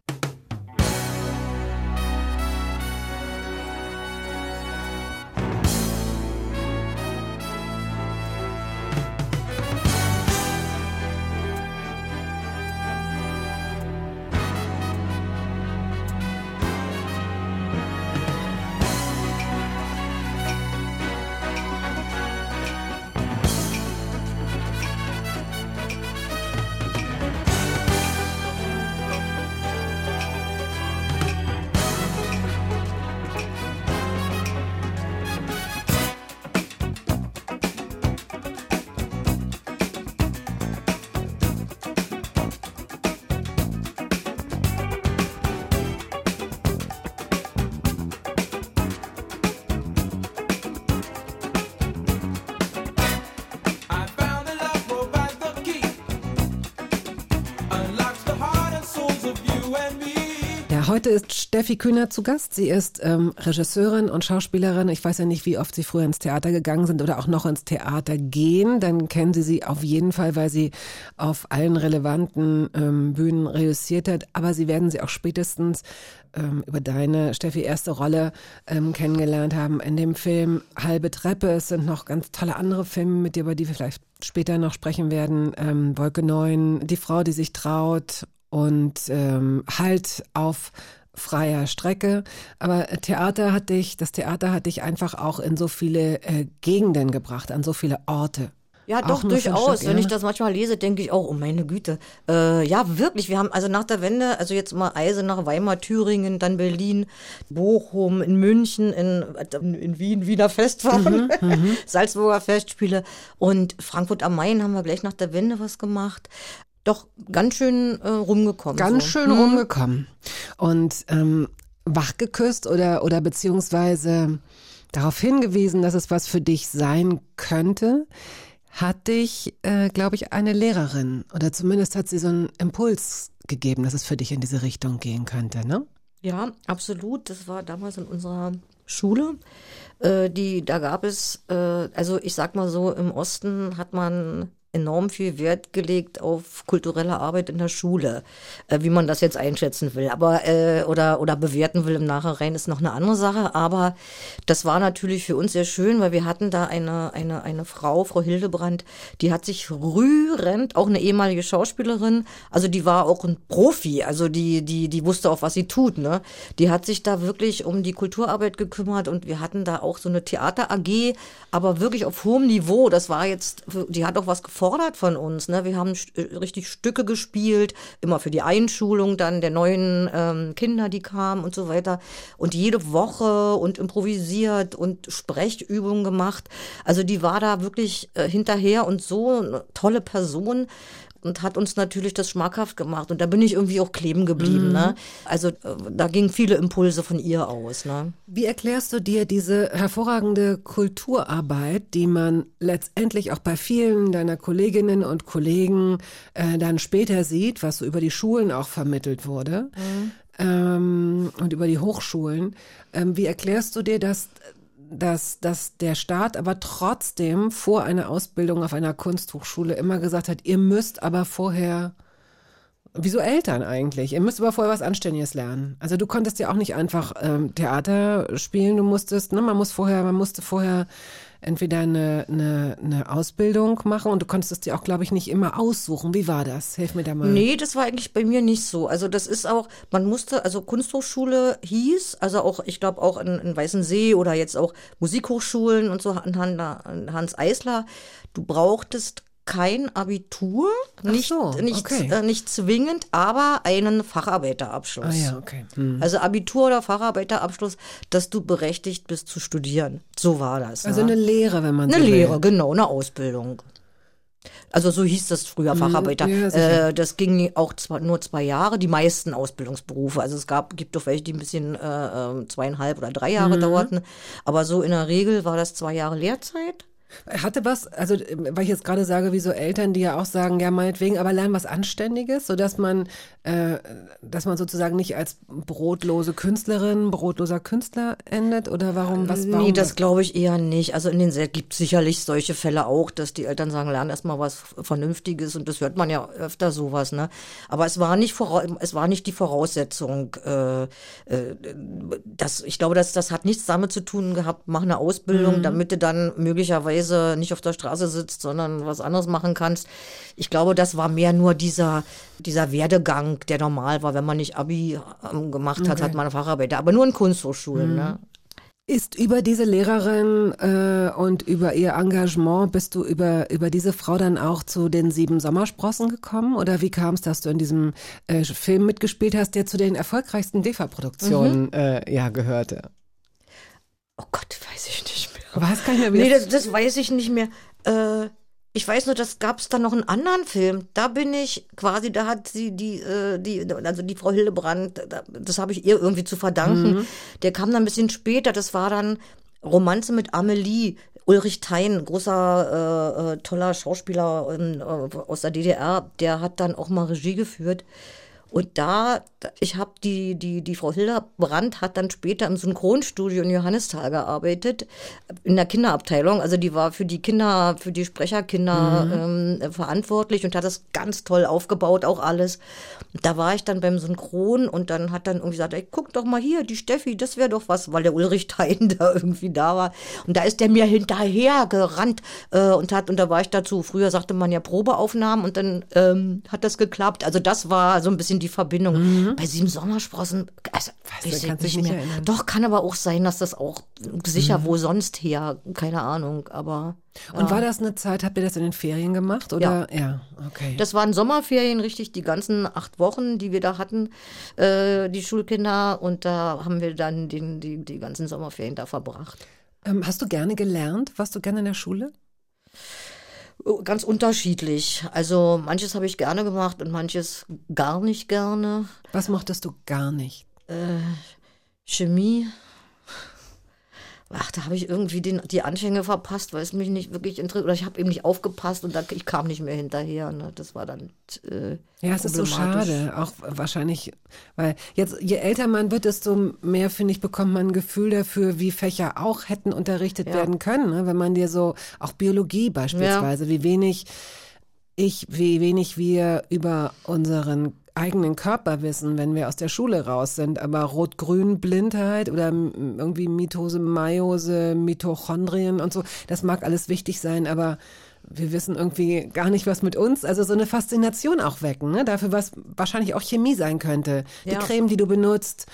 Steffi Kühner zu Gast. Sie ist ähm, Regisseurin und Schauspielerin. Ich weiß ja nicht, wie oft Sie früher ins Theater gegangen sind oder auch noch ins Theater gehen. Dann kennen Sie sie auf jeden Fall, weil sie auf allen relevanten ähm, Bühnen reüssiert hat. Aber Sie werden sie auch spätestens ähm, über deine, Steffi, erste Rolle ähm, kennengelernt haben in dem Film Halbe Treppe. Es sind noch ganz tolle andere Filme mit dir, über die wir vielleicht später noch sprechen werden. Ähm, Wolke 9, Die Frau, die sich traut und ähm, halt auf freier Strecke. Aber Theater hat dich, das Theater hat dich einfach auch in so viele äh, Gegenden gebracht, an so viele Orte. Ja, doch, durchaus. Wenn ich das manchmal lese, denke ich auch, oh meine Güte. Äh, ja, wirklich. Wir haben also nach der Wende, also jetzt mal Eisenach, Weimar, Thüringen, dann Berlin, Bochum, in München, in, in Wien, Wiener Festwochen, Mhm, Salzburger Festspiele und Frankfurt am Main haben wir gleich nach der Wende was gemacht. Doch ganz schön äh, rumgekommen. Ganz so. schön rumgekommen. Und ähm, wachgeküsst oder, oder beziehungsweise darauf hingewiesen, dass es was für dich sein könnte, hat dich, äh, glaube ich, eine Lehrerin oder zumindest hat sie so einen Impuls gegeben, dass es für dich in diese Richtung gehen könnte, ne? Ja, absolut. Das war damals in unserer Schule. Äh, die, da gab es, äh, also ich sag mal so, im Osten hat man enorm viel Wert gelegt auf kulturelle Arbeit in der Schule, äh, wie man das jetzt einschätzen will, aber äh, oder oder bewerten will im Nachhinein ist noch eine andere Sache. Aber das war natürlich für uns sehr schön, weil wir hatten da eine eine eine Frau, Frau Hildebrand, die hat sich rührend, auch eine ehemalige Schauspielerin, also die war auch ein Profi, also die die die wusste auch was sie tut, ne? Die hat sich da wirklich um die Kulturarbeit gekümmert und wir hatten da auch so eine Theater AG, aber wirklich auf hohem Niveau. Das war jetzt, die hat auch was gefordert von uns. Ne? Wir haben äh, richtig Stücke gespielt, immer für die Einschulung dann der neuen ähm, Kinder, die kamen und so weiter. Und jede Woche und improvisiert und Sprechübungen gemacht. Also die war da wirklich äh, hinterher und so eine tolle Person und hat uns natürlich das schmackhaft gemacht. Und da bin ich irgendwie auch kleben geblieben. Ne? Also äh, da gingen viele Impulse von ihr aus. Ne? Wie erklärst du dir diese hervorragende Kulturarbeit, die man letztendlich auch bei vielen deiner Kolleginnen und Kollegen äh, dann später sieht, was so über die Schulen auch vermittelt wurde ähm, und über die Hochschulen? Ähm, wie erklärst du dir, dass dass, dass der Staat aber trotzdem vor einer Ausbildung auf einer Kunsthochschule immer gesagt hat, ihr müsst aber vorher Wieso Eltern eigentlich? Ihr müsst aber vorher was Anständiges lernen. Also du konntest ja auch nicht einfach ähm, Theater spielen, du musstest, ne, man muss vorher, man musste vorher entweder eine, eine, eine Ausbildung machen und du konntest es dir auch, glaube ich, nicht immer aussuchen. Wie war das? Hilf mir da mal. Nee, das war eigentlich bei mir nicht so. Also das ist auch, man musste, also Kunsthochschule hieß, also auch, ich glaube auch in, in Weißensee oder jetzt auch Musikhochschulen und so an Han- an Hans Eisler, du brauchtest kein Abitur, nicht, so, nicht, okay. äh, nicht zwingend, aber einen Facharbeiterabschluss. Ah ja, okay. Hm. Also Abitur oder Facharbeiterabschluss, dass du berechtigt bist zu studieren. So war das. Also ne? eine Lehre, wenn man eine so will. Lehre, genau, eine Ausbildung. Also so hieß das früher Facharbeiter. Mhm. ja, äh, das ging auch zwar nur zwei Jahre, die meisten Ausbildungsberufe. Also es gab, gibt doch welche, die ein bisschen äh, äh, zweieinhalb oder drei Jahre Mhm. dauerten. Aber so in der Regel war das zwei Jahre Lehrzeit. Hatte was, also weil ich jetzt gerade sage, wie so Eltern, die ja auch sagen, ja meinetwegen, aber lernen was Anständiges, sodass man, äh, dass man sozusagen nicht als brotlose Künstlerin, brotloser Künstler endet oder warum, was, warum? nee, das glaube ich eher nicht. Also in den gibt sicherlich solche Fälle auch, dass die Eltern sagen, lern erstmal was Vernünftiges und das hört man ja öfter sowas, ne? Aber es war nicht es war nicht die Voraussetzung, äh, äh, das, ich glaube, das, das hat nichts damit zu tun gehabt, mach eine Ausbildung, damit du dann möglicherweise nicht auf der Straße sitzt, sondern was anderes machen kannst. Ich glaube, das war mehr nur dieser, dieser Werdegang, der normal war, wenn man nicht Abi ähm, gemacht hat, hat man Facharbeiter, aber nur in Kunsthochschulen, ne? Ist über diese Lehrerin äh, und über ihr Engagement, bist du über, über diese Frau dann auch zu den sieben Sommersprossen gekommen? Oder wie kam es, dass du in diesem äh, Film mitgespielt hast, der zu den erfolgreichsten DEFA-Produktionen Mhm. äh, ja, gehörte? Oh Gott, weiß ich nicht Weiß gar nicht mehr, wie Nee, das- das, das weiß ich nicht mehr. Äh, ich weiß nur, das gab es dann noch einen anderen Film. Da bin ich quasi, da hat sie die, äh, die also die Frau Hildebrand, da- das habe ich ihr irgendwie zu verdanken. Der kam dann ein bisschen später. Das war dann Romanze mit Amelie. Ulrich Thein, großer, äh, äh, toller Schauspieler ähm, äh, aus der DDR, der hat dann auch mal Regie geführt. Und da, ich habe die, die, die Frau Hildebrand hat dann später im Synchronstudio in Johannisthal gearbeitet, in der Kinderabteilung. Also die war für die Kinder, für die Sprecherkinder ähm, verantwortlich und hat das ganz toll aufgebaut, auch alles. Und da war ich dann beim Synchron und dann hat dann irgendwie gesagt, ey, guck doch mal hier, die Steffi, das wäre doch was, weil der Ulrich Thein da irgendwie da war. Und da ist der mir hinterher gerannt äh, und hat, und da war ich dazu, früher sagte man ja Probeaufnahmen und dann ähm, hat das geklappt. Also das war so ein bisschen die Verbindung. Bei sieben Sommersprossen, also weiß ich nicht mehr. erinnern. Doch, kann aber auch sein, dass das auch sicher wo sonst her, keine Ahnung, aber. Und war das eine Zeit, habt ihr das in den Ferien gemacht? Oder? Ja, okay. Das waren Sommerferien, richtig, die ganzen acht Wochen, die wir da hatten, äh, die Schulkinder. Und da haben wir dann den, die, die ganzen Sommerferien da verbracht. ähm, hast du gerne gelernt? Warst du gerne in der Schule? Oh, Ganz unterschiedlich. Also manches habe ich gerne gemacht und manches gar nicht gerne. Was mochtest du gar nicht? Chemie. Ach, da habe ich irgendwie den, die Anfänge verpasst, weil es mich nicht wirklich interessiert. Oder ich habe eben nicht aufgepasst und dann, ich kam nicht mehr hinterher. Ne? Das war dann. Äh, Ja, es ist so schade, auch wahrscheinlich, weil jetzt, je älter man wird, desto mehr, finde ich, bekommt man ein Gefühl dafür, wie Fächer auch hätten unterrichtet Ja. werden können. Ne? Wenn man dir so, auch Biologie beispielsweise, wie wenig ich, wie wenig wir über unseren eigenen Körper wissen, wenn wir aus der Schule raus sind. Aber Rot-Grün-Blindheit oder irgendwie Mitose, Meiose, Mitochondrien und so, das mag alles wichtig sein, aber wir wissen irgendwie gar nicht, was mit uns, also so eine Faszination auch wecken, ne? dafür, was wahrscheinlich auch Chemie sein könnte. Die Ja. Creme, die du benutzt,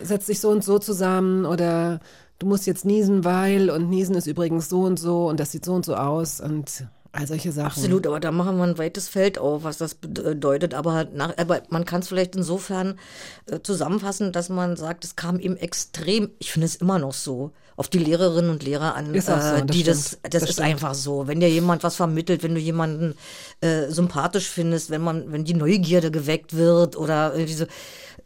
setzt sich so und so zusammen oder du musst jetzt niesen, weil und niesen ist übrigens so und so und das sieht so und so aus und all solche Sachen. Absolut, aber da machen wir ein weites Feld auf, was das bedeutet. Aber, nach, aber man kann es vielleicht insofern äh, zusammenfassen, dass man sagt, es kam eben extrem, ich finde es immer noch so, auf die Lehrerinnen und Lehrer an, so, äh, das die das, das, Das ist stimmt. einfach so. Wenn dir jemand was vermittelt, wenn du jemanden äh, sympathisch findest, wenn man, wenn die Neugierde geweckt wird oder irgendwie so,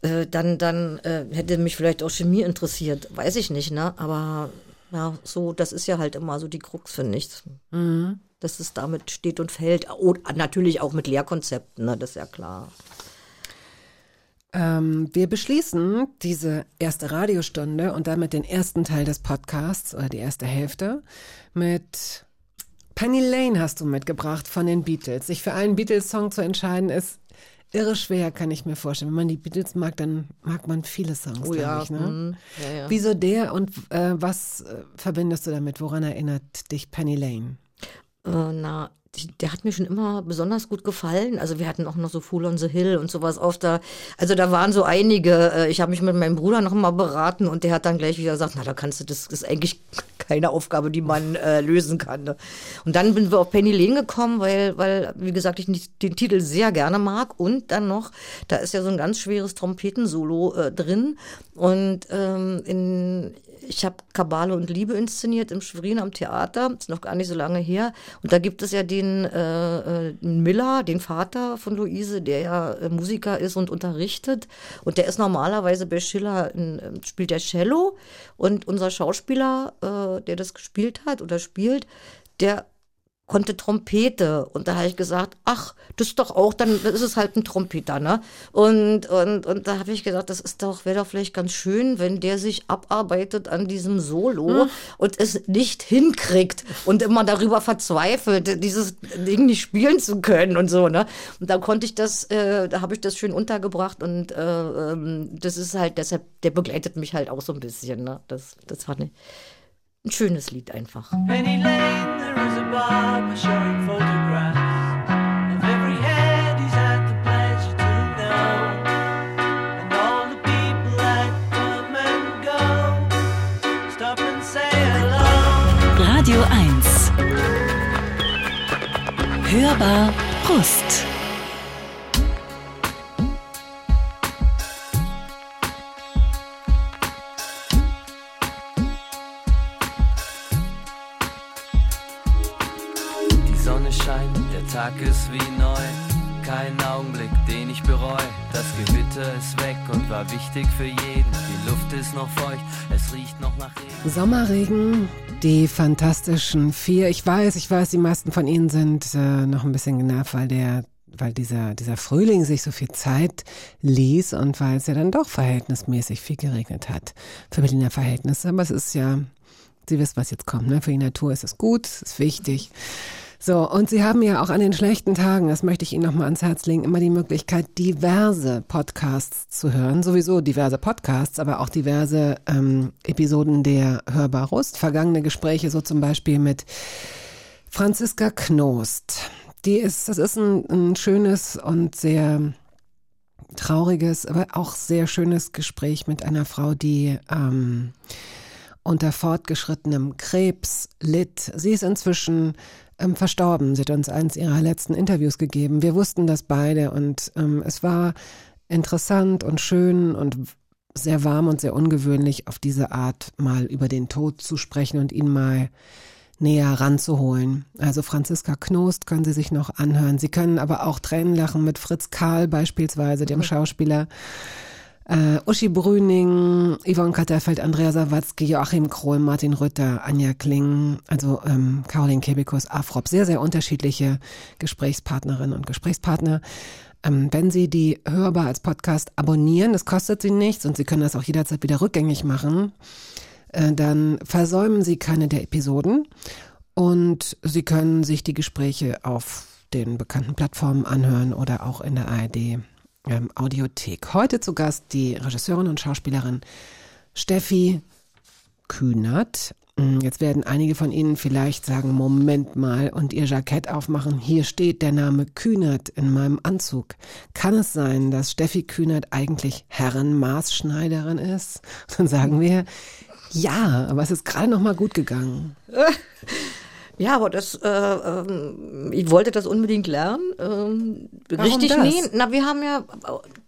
äh, dann, dann äh, hätte mich vielleicht auch Chemie interessiert. Weiß ich nicht, ne? Aber ja, so, das ist ja halt immer so die Krux, finde ich. Mhm. Dass es damit steht und fällt. Und natürlich auch mit Lehrkonzepten, ne? das ist ja klar. Ähm, wir beschließen diese erste Radiostunde und damit den ersten Teil des Podcasts oder die erste Hälfte mit Penny Lane hast du mitgebracht von den Beatles. Sich für einen Beatles-Song zu entscheiden ist irre schwer, kann ich mir vorstellen. Wenn man die Beatles mag, dann mag man viele Songs, Oh ja, ich. Ne? mm, ja, ja. Wieso der und äh, was äh, verbindest du damit? Woran erinnert dich Penny Lane? Äh, na, der hat mir schon immer besonders gut gefallen. Also wir hatten auch noch so Fool on the Hill und sowas auf da. Also da waren so einige. Äh, ich habe mich mit meinem Bruder noch mal beraten und der hat dann gleich wieder gesagt, na da kannst du das, ist eigentlich keine Aufgabe, die man äh, lösen kann. Ne? Und dann sind wir auf Penny Lane gekommen, weil, weil, wie gesagt, ich den Titel sehr gerne mag. Und dann noch, da ist ja so ein ganz schweres Trompetensolo äh, drin. Und ähm, in, ich habe Kabale und Liebe inszeniert im Schwerin am Theater, ist noch gar nicht so lange her. Und da gibt es ja den äh, äh, Miller, den Vater von Luise, der ja äh, Musiker ist und unterrichtet. Und der ist normalerweise bei Schiller, in, äh, spielt der Cello. Und unser Schauspieler, äh, der das gespielt hat oder spielt, der konnte Trompete. Und da habe ich gesagt, ach, das ist doch auch, dann ist es halt ein Trompeter, ne? Und, und, und da habe ich gesagt, das ist doch, wäre doch vielleicht ganz schön, wenn der sich abarbeitet an diesem Solo und es nicht hinkriegt und immer darüber verzweifelt, dieses Ding nicht spielen zu können und so, ne? Und da konnte ich das, äh, da habe ich das schön untergebracht und äh, ähm, das ist halt deshalb, der begleitet mich halt auch so ein bisschen, ne? Das, das fand ich ein schönes Lied einfach. Penny Lane, Radio 1. Hörbar Brust. Tag ist wie neu. Kein Augenblick, den ich bereue. Das Gewitter ist weg und war wichtig für jeden. Die Luft ist noch feucht, es riecht noch nach Regen. Sommerregen, die fantastischen vier. Ich weiß, ich weiß, die meisten von Ihnen sind äh, noch ein bisschen genervt, weil der weil dieser, dieser Frühling sich so viel Zeit ließ und weil es ja dann doch verhältnismäßig viel geregnet hat für Berliner Verhältnisse. Aber es ist ja, Sie wissen, was jetzt kommt, ne? Für die Natur ist es gut, es ist wichtig. So, und Sie haben ja auch an den schlechten Tagen, das möchte ich Ihnen nochmal ans Herz legen, immer die Möglichkeit, diverse Podcasts zu hören. Sowieso diverse Podcasts, aber auch diverse ähm, Episoden der Hörbar Rust. Vergangene Gespräche, so zum Beispiel mit Franziska Knost. Die ist, das ist ein, ein schönes und sehr trauriges, aber auch sehr schönes Gespräch mit einer Frau, die ähm, unter fortgeschrittenem Krebs litt. Sie ist inzwischen ähm, verstorben. Sie hat uns eines ihrer letzten Interviews gegeben. Wir wussten das beide und ähm, es war interessant und schön und sehr warm und sehr ungewöhnlich, auf diese Art mal über den Tod zu sprechen und ihn mal näher ranzuholen. Also Franziska Knost können Sie sich noch anhören. Sie können aber auch Tränen lachen mit Fritz Karl beispielsweise, dem Schauspieler. Äh, Uschi Brüning, Yvonne Katterfeld, Andrea Sawatzki, Joachim Krohl, Martin Rütter, Anja Kling, also ähm, Caroline Kebekus, Afrop. Sehr, sehr unterschiedliche Gesprächspartnerinnen und Gesprächspartner. Ähm, wenn Sie die hörbar als Podcast abonnieren, das kostet Sie nichts und Sie können das auch jederzeit wieder rückgängig machen, äh, dann versäumen Sie keine der Episoden und Sie können sich die Gespräche auf den bekannten Plattformen anhören oder auch in der ARD ähm, Audiothek. Heute zu Gast die Regisseurin und Schauspielerin Steffi Kühnert. Mm, Jetzt werden einige von Ihnen vielleicht sagen, Moment mal, und Ihr Jackett aufmachen. Hier steht der Name Kühnert in meinem Anzug. Kann es sein, dass Steffi Kühnert eigentlich Herrenmaßschneiderin ist? Dann sagen wir, ja, aber es ist gerade noch mal gut gegangen. Ja, aber das, äh, ähm, ich wollte das unbedingt lernen. Ähm, Warum richtig das? nähen. Na, wir haben ja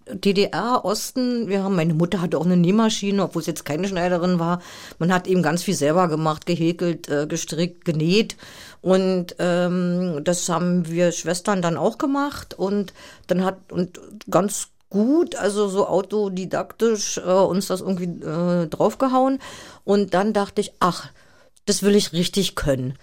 äh, DDR, Osten, wir haben, meine Mutter hatte auch eine Nähmaschine, obwohl es jetzt keine Schneiderin war. Man hat eben ganz viel selber gemacht, gehäkelt, äh, gestrickt, genäht. Und ähm, das haben wir Schwestern dann auch gemacht. Und dann hat, und ganz gut, also so autodidaktisch äh, uns das irgendwie äh, draufgehauen. Und dann dachte ich, ach, das will ich richtig können.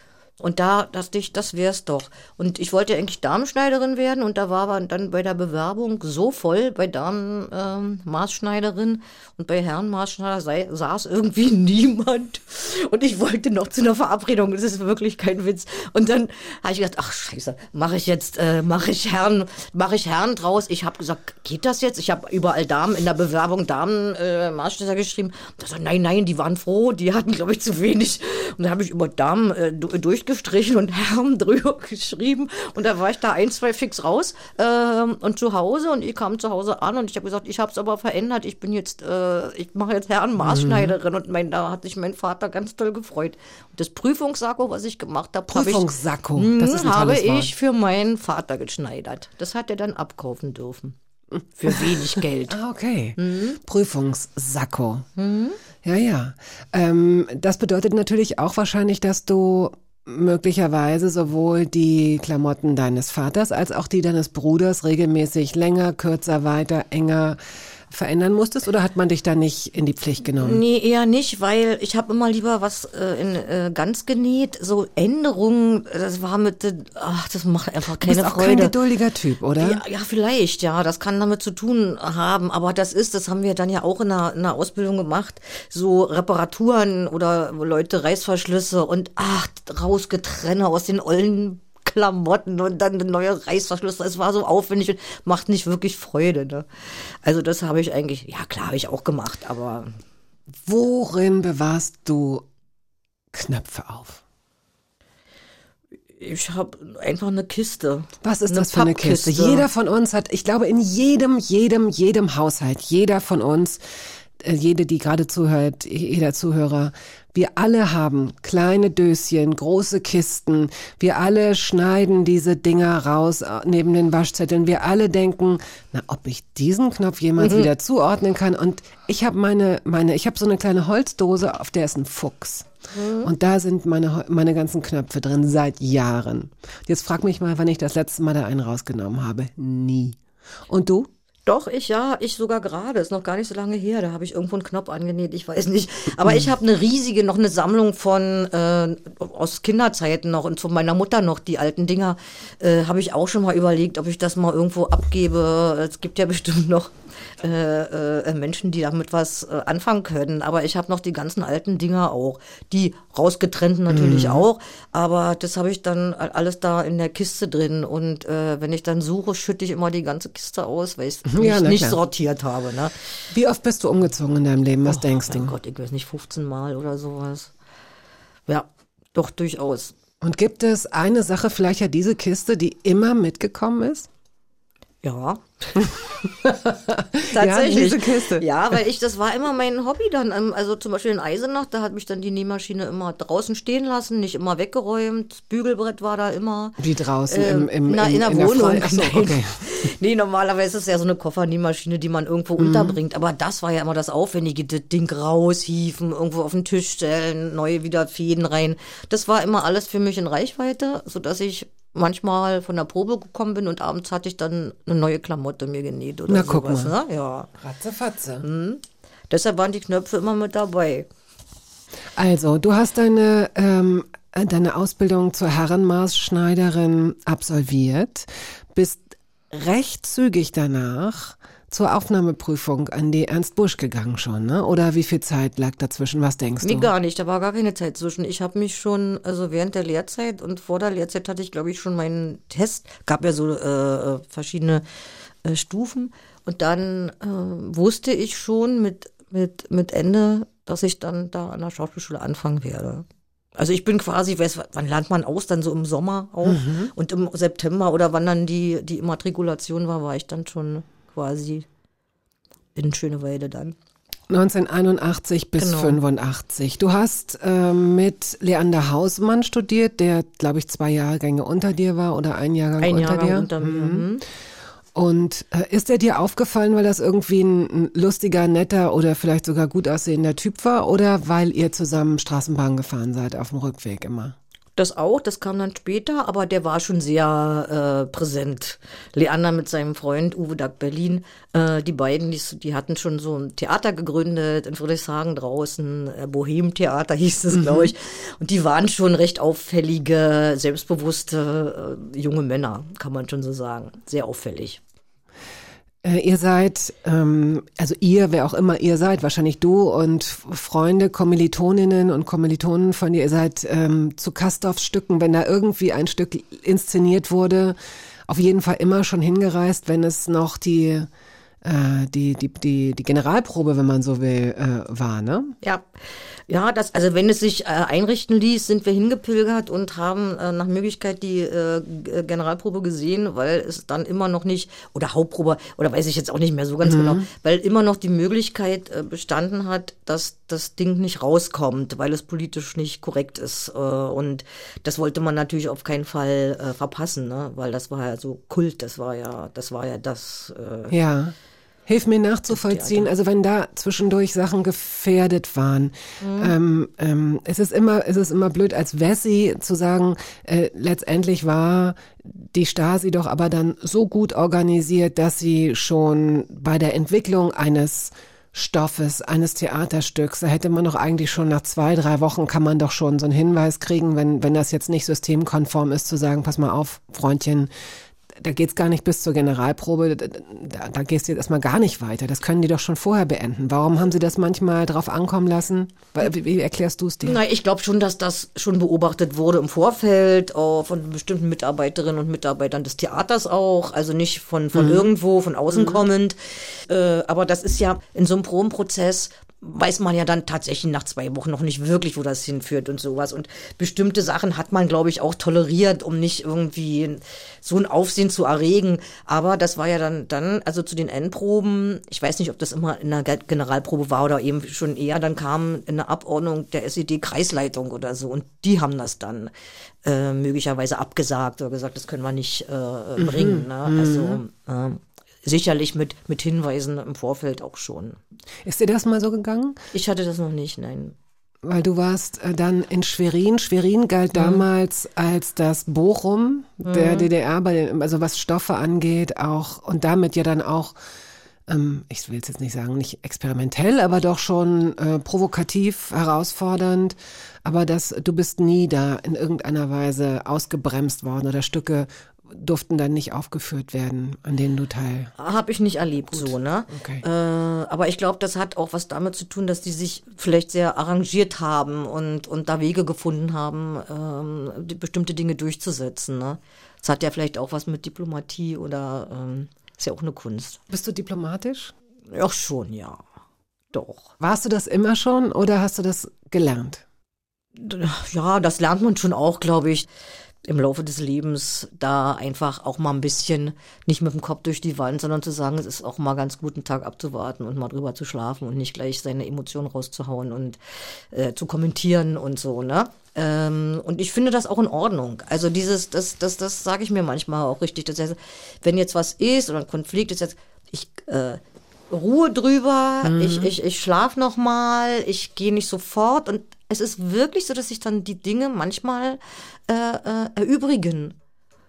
Und da dachte ich, das wär's doch. Und ich wollte eigentlich Damenschneiderin werden und da war aber dann bei der Bewerbung so voll bei Damen ähm, und bei Herren Maßschneider sei, saß irgendwie niemand. Und ich wollte noch zu einer Verabredung. Das ist wirklich kein Witz. Und dann habe ich gedacht, ach Scheiße, mache ich jetzt, äh, mache ich Herren, mache ich Herren draus. Ich habe gesagt, geht das jetzt? Ich habe überall Damen in der Bewerbung Damen äh, geschrieben. Da so, nein, nein, die waren froh, die hatten glaube ich zu wenig. Und dann habe ich über Damen äh, du- durch durchgestrichen und Herren drüber geschrieben. Und da war ich da ein, zwei fix raus ähm, und zu Hause. Und ich kam zu Hause an und ich habe gesagt, ich habe es aber verändert. Ich bin jetzt, äh, ich mache jetzt Herren Maßschneiderin. Und mein, da hat sich mein Vater ganz toll gefreut. Und das Prüfungssacko, was ich gemacht habe, habe ich, Prüfungssacko, Mhm, das ist ein habe Wort. ich für meinen Vater geschneidert. Das hat er dann abkaufen dürfen. Für wenig Geld. Ah, okay. Mhm. Prüfungssacko. Ja, ja. Ähm, das bedeutet natürlich auch wahrscheinlich, dass du möglicherweise sowohl die Klamotten deines Vaters als auch die deines Bruders regelmäßig länger, kürzer, weiter, enger verändern musstest oder hat man dich da nicht in die Pflicht genommen? Nee, eher nicht, weil ich habe immer lieber was äh, in äh, ganz genäht. So Änderungen, das war mit, äh, ach, das macht einfach Du bist keine auch kein Freude. geduldiger Typ, oder? Ja, ja, vielleicht, ja. Das kann damit zu tun haben. Aber das ist, das haben wir dann ja auch in der, in der Ausbildung gemacht. So Reparaturen oder Leute Reißverschlüsse und ach, rausgetrenne aus den ollen Klamotten und dann eine neue Reißverschlüsse. Es war so aufwendig und macht nicht wirklich Freude. Ne? Also das habe ich eigentlich, ja klar, habe ich auch gemacht, aber Worin bewahrst du Knöpfe auf? ich habe einfach eine Kiste. Was ist das für eine Kiste? Jeder von uns hat, ich glaube, in jedem, jedem, jedem Haushalt, jeder von uns, äh, jede, die gerade zuhört, jeder Zuhörer, wir alle haben kleine Döschen, große Kisten. Wir alle schneiden diese Dinger raus äh, neben den Waschzetteln. Wir alle denken, na, ob ich diesen Knopf jemals wieder zuordnen kann. Und ich habe meine, meine, ich habe so eine kleine Holzdose, auf der ist ein Fuchs. Und da sind meine, meine ganzen Knöpfe drin seit Jahren. Jetzt frag mich mal, wann ich das letzte Mal da einen rausgenommen habe. Nie. Und du? Doch, ich ja, ich sogar gerade. Ist noch gar nicht so lange her. Da habe ich irgendwo einen Knopf angenäht, ich weiß nicht. Aber ich habe eine riesige, noch eine Sammlung von äh, aus Kinderzeiten noch und von meiner Mutter noch die alten Dinger. Äh, habe ich auch schon mal überlegt, ob ich das mal irgendwo abgebe. Es gibt ja bestimmt noch äh, äh, Menschen, die damit was äh, anfangen können. Aber ich habe noch die ganzen alten Dinger auch. Die rausgetrennten natürlich auch. Aber das habe ich dann alles da in der Kiste drin. Und äh, wenn ich dann suche, schütte ich immer die ganze Kiste aus, weil ich Ja, nicht, nicht sortiert habe. Ne? Wie oft bist du umgezogen in deinem Leben? Was denkst Mein du? Gott, ich weiß nicht, 15 Mal oder sowas. Ja, doch durchaus. Und gibt es eine Sache, vielleicht ja diese Kiste, die immer mitgekommen ist? Ja. Ja, diese Kiste. Ja, weil ich, das war immer mein Hobby dann. Ähm, Also zum Beispiel in Eisenach, da hat mich dann die Nähmaschine immer draußen stehen lassen, nicht immer weggeräumt. Bügelbrett war da immer. Wie draußen Ähm, im, im, na, im, in der der Wohnung. Ach so, okay. nee, normalerweise ist es ja so eine Koffernähmaschine, die man irgendwo Mhm. unterbringt. Aber das war ja immer das Aufwendige, das Ding raushieven, irgendwo auf den Tisch stellen, neue wieder Fäden rein. Das war immer alles für mich in Reichweite, sodass ich manchmal von der Probe gekommen bin und abends hatte ich dann eine neue Klamotte mir genäht oder Na, guck sowas. mal. Ne? Ja. Ratzefatze. Deshalb waren die Knöpfe immer mit dabei. Also, du hast deine, ähm, deine Ausbildung zur Herrenmaßschneiderin absolviert, bist recht zügig danach zur Aufnahmeprüfung an die Ernst Busch gegangen schon, ne? Oder wie viel Zeit lag dazwischen? Was denkst Nee, du? gar nicht. Da war gar keine Zeit zwischen. Ich habe mich schon, also während der Lehrzeit und vor der Lehrzeit hatte ich, glaube ich, schon meinen Test. Gab ja so äh, verschiedene äh, Stufen. Und dann äh, wusste ich schon mit, mit, mit Ende, dass ich dann da an der Schauspielschule anfangen werde. Also ich bin quasi, weiß, wann lernt man aus? Dann so im Sommer auch. Mhm. Und im September oder wann dann die, die Immatrikulation war, war ich dann schon quasi in Schöneweide dann. 1981 bis Genau. 85. Du hast ähm, mit Leander Hausmann studiert, der, glaube ich, zwei Jahrgänge unter dir war oder ein Jahrgang Ein unter Jahrgang dir. unter mir. mhm. Und äh, ist er dir aufgefallen, weil das irgendwie ein, ein lustiger, netter oder vielleicht sogar gut aussehender Typ war oder weil ihr zusammen Straßenbahn gefahren seid auf dem Rückweg immer? Das auch, das kam dann später, aber der war schon sehr äh, präsent. Leander mit seinem Freund Uwe Dag Berlin, äh, die beiden, die, die hatten schon so ein Theater gegründet in Friedrichshagen draußen, äh, Bohem-Theater hieß es, glaube ich. Und die waren schon recht auffällige, selbstbewusste äh, junge Männer, kann man schon so sagen. Sehr auffällig. Äh, ihr seid, ähm, also ihr, wer auch immer ihr seid, wahrscheinlich du und Freunde, Kommilitoninnen und Kommilitonen von dir, ihr seid ähm, zu Kastorfs Stücken, wenn da irgendwie ein Stück inszeniert wurde, auf jeden Fall immer schon hingereist, wenn es noch die äh, die, die, die, die Generalprobe, wenn man so will, äh, war, ne? Ja, ja, das, also wenn es sich äh, einrichten ließ, sind wir hingepilgert und haben äh, nach Möglichkeit die äh, Generalprobe gesehen, weil es dann immer noch nicht, oder Hauptprobe, oder weiß ich jetzt auch nicht mehr so ganz genau, weil immer noch die Möglichkeit äh, bestanden hat, dass das Ding nicht rauskommt, weil es politisch nicht korrekt ist. Äh, und das wollte man natürlich auf keinen Fall äh, verpassen, ne? weil das war ja so Kult, das war ja, das war ja das. Äh, Ja. Hilf mir nachzuvollziehen, also wenn da zwischendurch Sachen gefährdet waren. Ähm, ähm, es, ist immer, es ist immer blöd, als Wessi zu sagen, äh, letztendlich war die Stasi doch aber dann so gut organisiert, dass sie schon bei der Entwicklung eines Stoffes, eines Theaterstücks, da hätte man doch eigentlich schon nach zwei, drei Wochen kann man doch schon so einen Hinweis kriegen, wenn, wenn das jetzt nicht systemkonform ist, zu sagen, pass mal auf, Freundchen, da geht's gar nicht bis zur Generalprobe, da, da, gehst du jetzt erstmal gar nicht weiter. Das können die doch schon vorher beenden. Warum haben sie das manchmal drauf ankommen lassen? Wie, wie erklärst du es dir? Na, ich glaube schon, dass das schon beobachtet wurde im Vorfeld, auch von bestimmten Mitarbeiterinnen und Mitarbeitern des Theaters auch, also nicht von, von irgendwo, von außen kommend. Äh, aber das ist ja in so einem Probenprozess weiß man ja dann tatsächlich nach zwei Wochen noch nicht wirklich, wo das hinführt und sowas. Und bestimmte Sachen hat man, glaube ich, auch toleriert, um nicht irgendwie so ein Aufsehen zu erregen. Aber das war ja dann, dann, also zu den Endproben, ich weiß nicht, ob das immer in der Ge- Generalprobe war oder eben schon eher, dann kam eine Abordnung der SED-Kreisleitung oder so. Und die haben das dann äh, möglicherweise abgesagt oder gesagt, das können wir nicht äh, bringen. Ne? Also äh, sicherlich mit, mit Hinweisen im Vorfeld auch schon. Ist dir das mal so gegangen? Ich hatte das noch nicht, nein. Weil du warst äh, dann in Schwerin. Schwerin galt damals als das Bochum der DDR, bei den, also was Stoffe angeht, auch und damit ja dann auch, ähm, ich will es jetzt nicht sagen, nicht experimentell, aber doch schon äh, provokativ, herausfordernd. Aber das, du bist nie da in irgendeiner Weise ausgebremst worden oder Stücke durften dann nicht aufgeführt werden, an denen du teil. Habe ich nicht erlebt so, ne? Okay. Äh, aber ich glaube, das hat auch was damit zu tun, dass die sich vielleicht sehr arrangiert haben und, und da Wege gefunden haben, ähm, die, bestimmte Dinge durchzusetzen. Ne? Das hat ja vielleicht auch was mit Diplomatie oder ähm, ist ja auch eine Kunst. Bist du diplomatisch? Ja, schon, ja. Doch. Warst du das immer schon oder hast du das gelernt? Ja, das lernt man schon auch, glaube ich, im Laufe des Lebens, da einfach auch mal ein bisschen nicht mit dem Kopf durch die Wand, sondern zu sagen, es ist auch mal ganz gut, einen Tag abzuwarten und mal drüber zu schlafen und nicht gleich seine Emotionen rauszuhauen und äh, zu kommentieren und so, ne? Ähm, und ich finde das auch in Ordnung. Also dieses, das, das, das sage ich mir manchmal auch richtig. Das heißt, wenn jetzt was ist oder ein Konflikt ist jetzt, ich äh, Ruhe drüber, ich, ich, ich schlaf noch mal, ich gehe nicht sofort und es ist wirklich so, dass sich dann die Dinge manchmal äh, äh, erübrigen.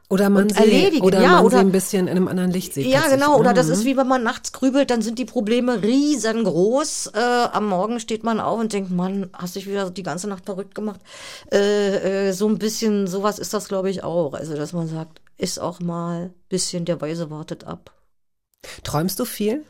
Oder man, sie, erledigen, oder ja, man oder- sie ein bisschen in einem anderen Licht sieht. Ja, genau. Oder das Mhm. ist wie wenn man nachts grübelt, dann sind die Probleme riesengroß. Äh, am Morgen steht man auf und denkt, Mann, hast dich wieder die ganze Nacht verrückt gemacht. Äh, äh, so ein bisschen, sowas ist das, glaube ich, auch. Also, dass man sagt, ist auch mal ein bisschen der Weise wartet ab. Träumst du viel?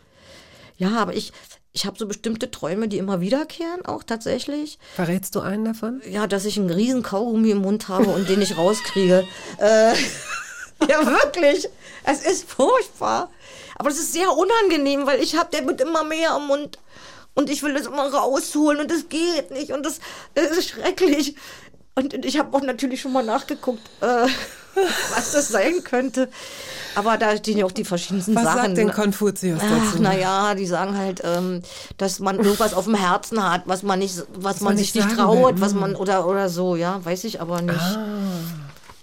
Ja, aber ich, ich habe so bestimmte Träume, die immer wiederkehren, auch tatsächlich. Verrätst du einen davon? Ja, dass ich einen riesen Kaugummi im Mund habe und den nicht rauskriege. äh, ja, wirklich. Es ist furchtbar. Aber es ist sehr unangenehm, weil ich habe, der wird immer mehr im Mund. Und ich will das immer rausholen und es geht nicht und das, das ist schrecklich. Und ich habe auch natürlich schon mal nachgeguckt, äh, was das sein könnte. Aber da stehen ja auch die verschiedensten Was Sachen. sagt denn Konfuzius Ach, dazu? naja, die sagen halt, ähm, dass man irgendwas auf dem Herzen hat, was man nicht, was, man man sich nicht traut, will. was Mm. man oder oder so, ja, weiß ich aber nicht. Ah.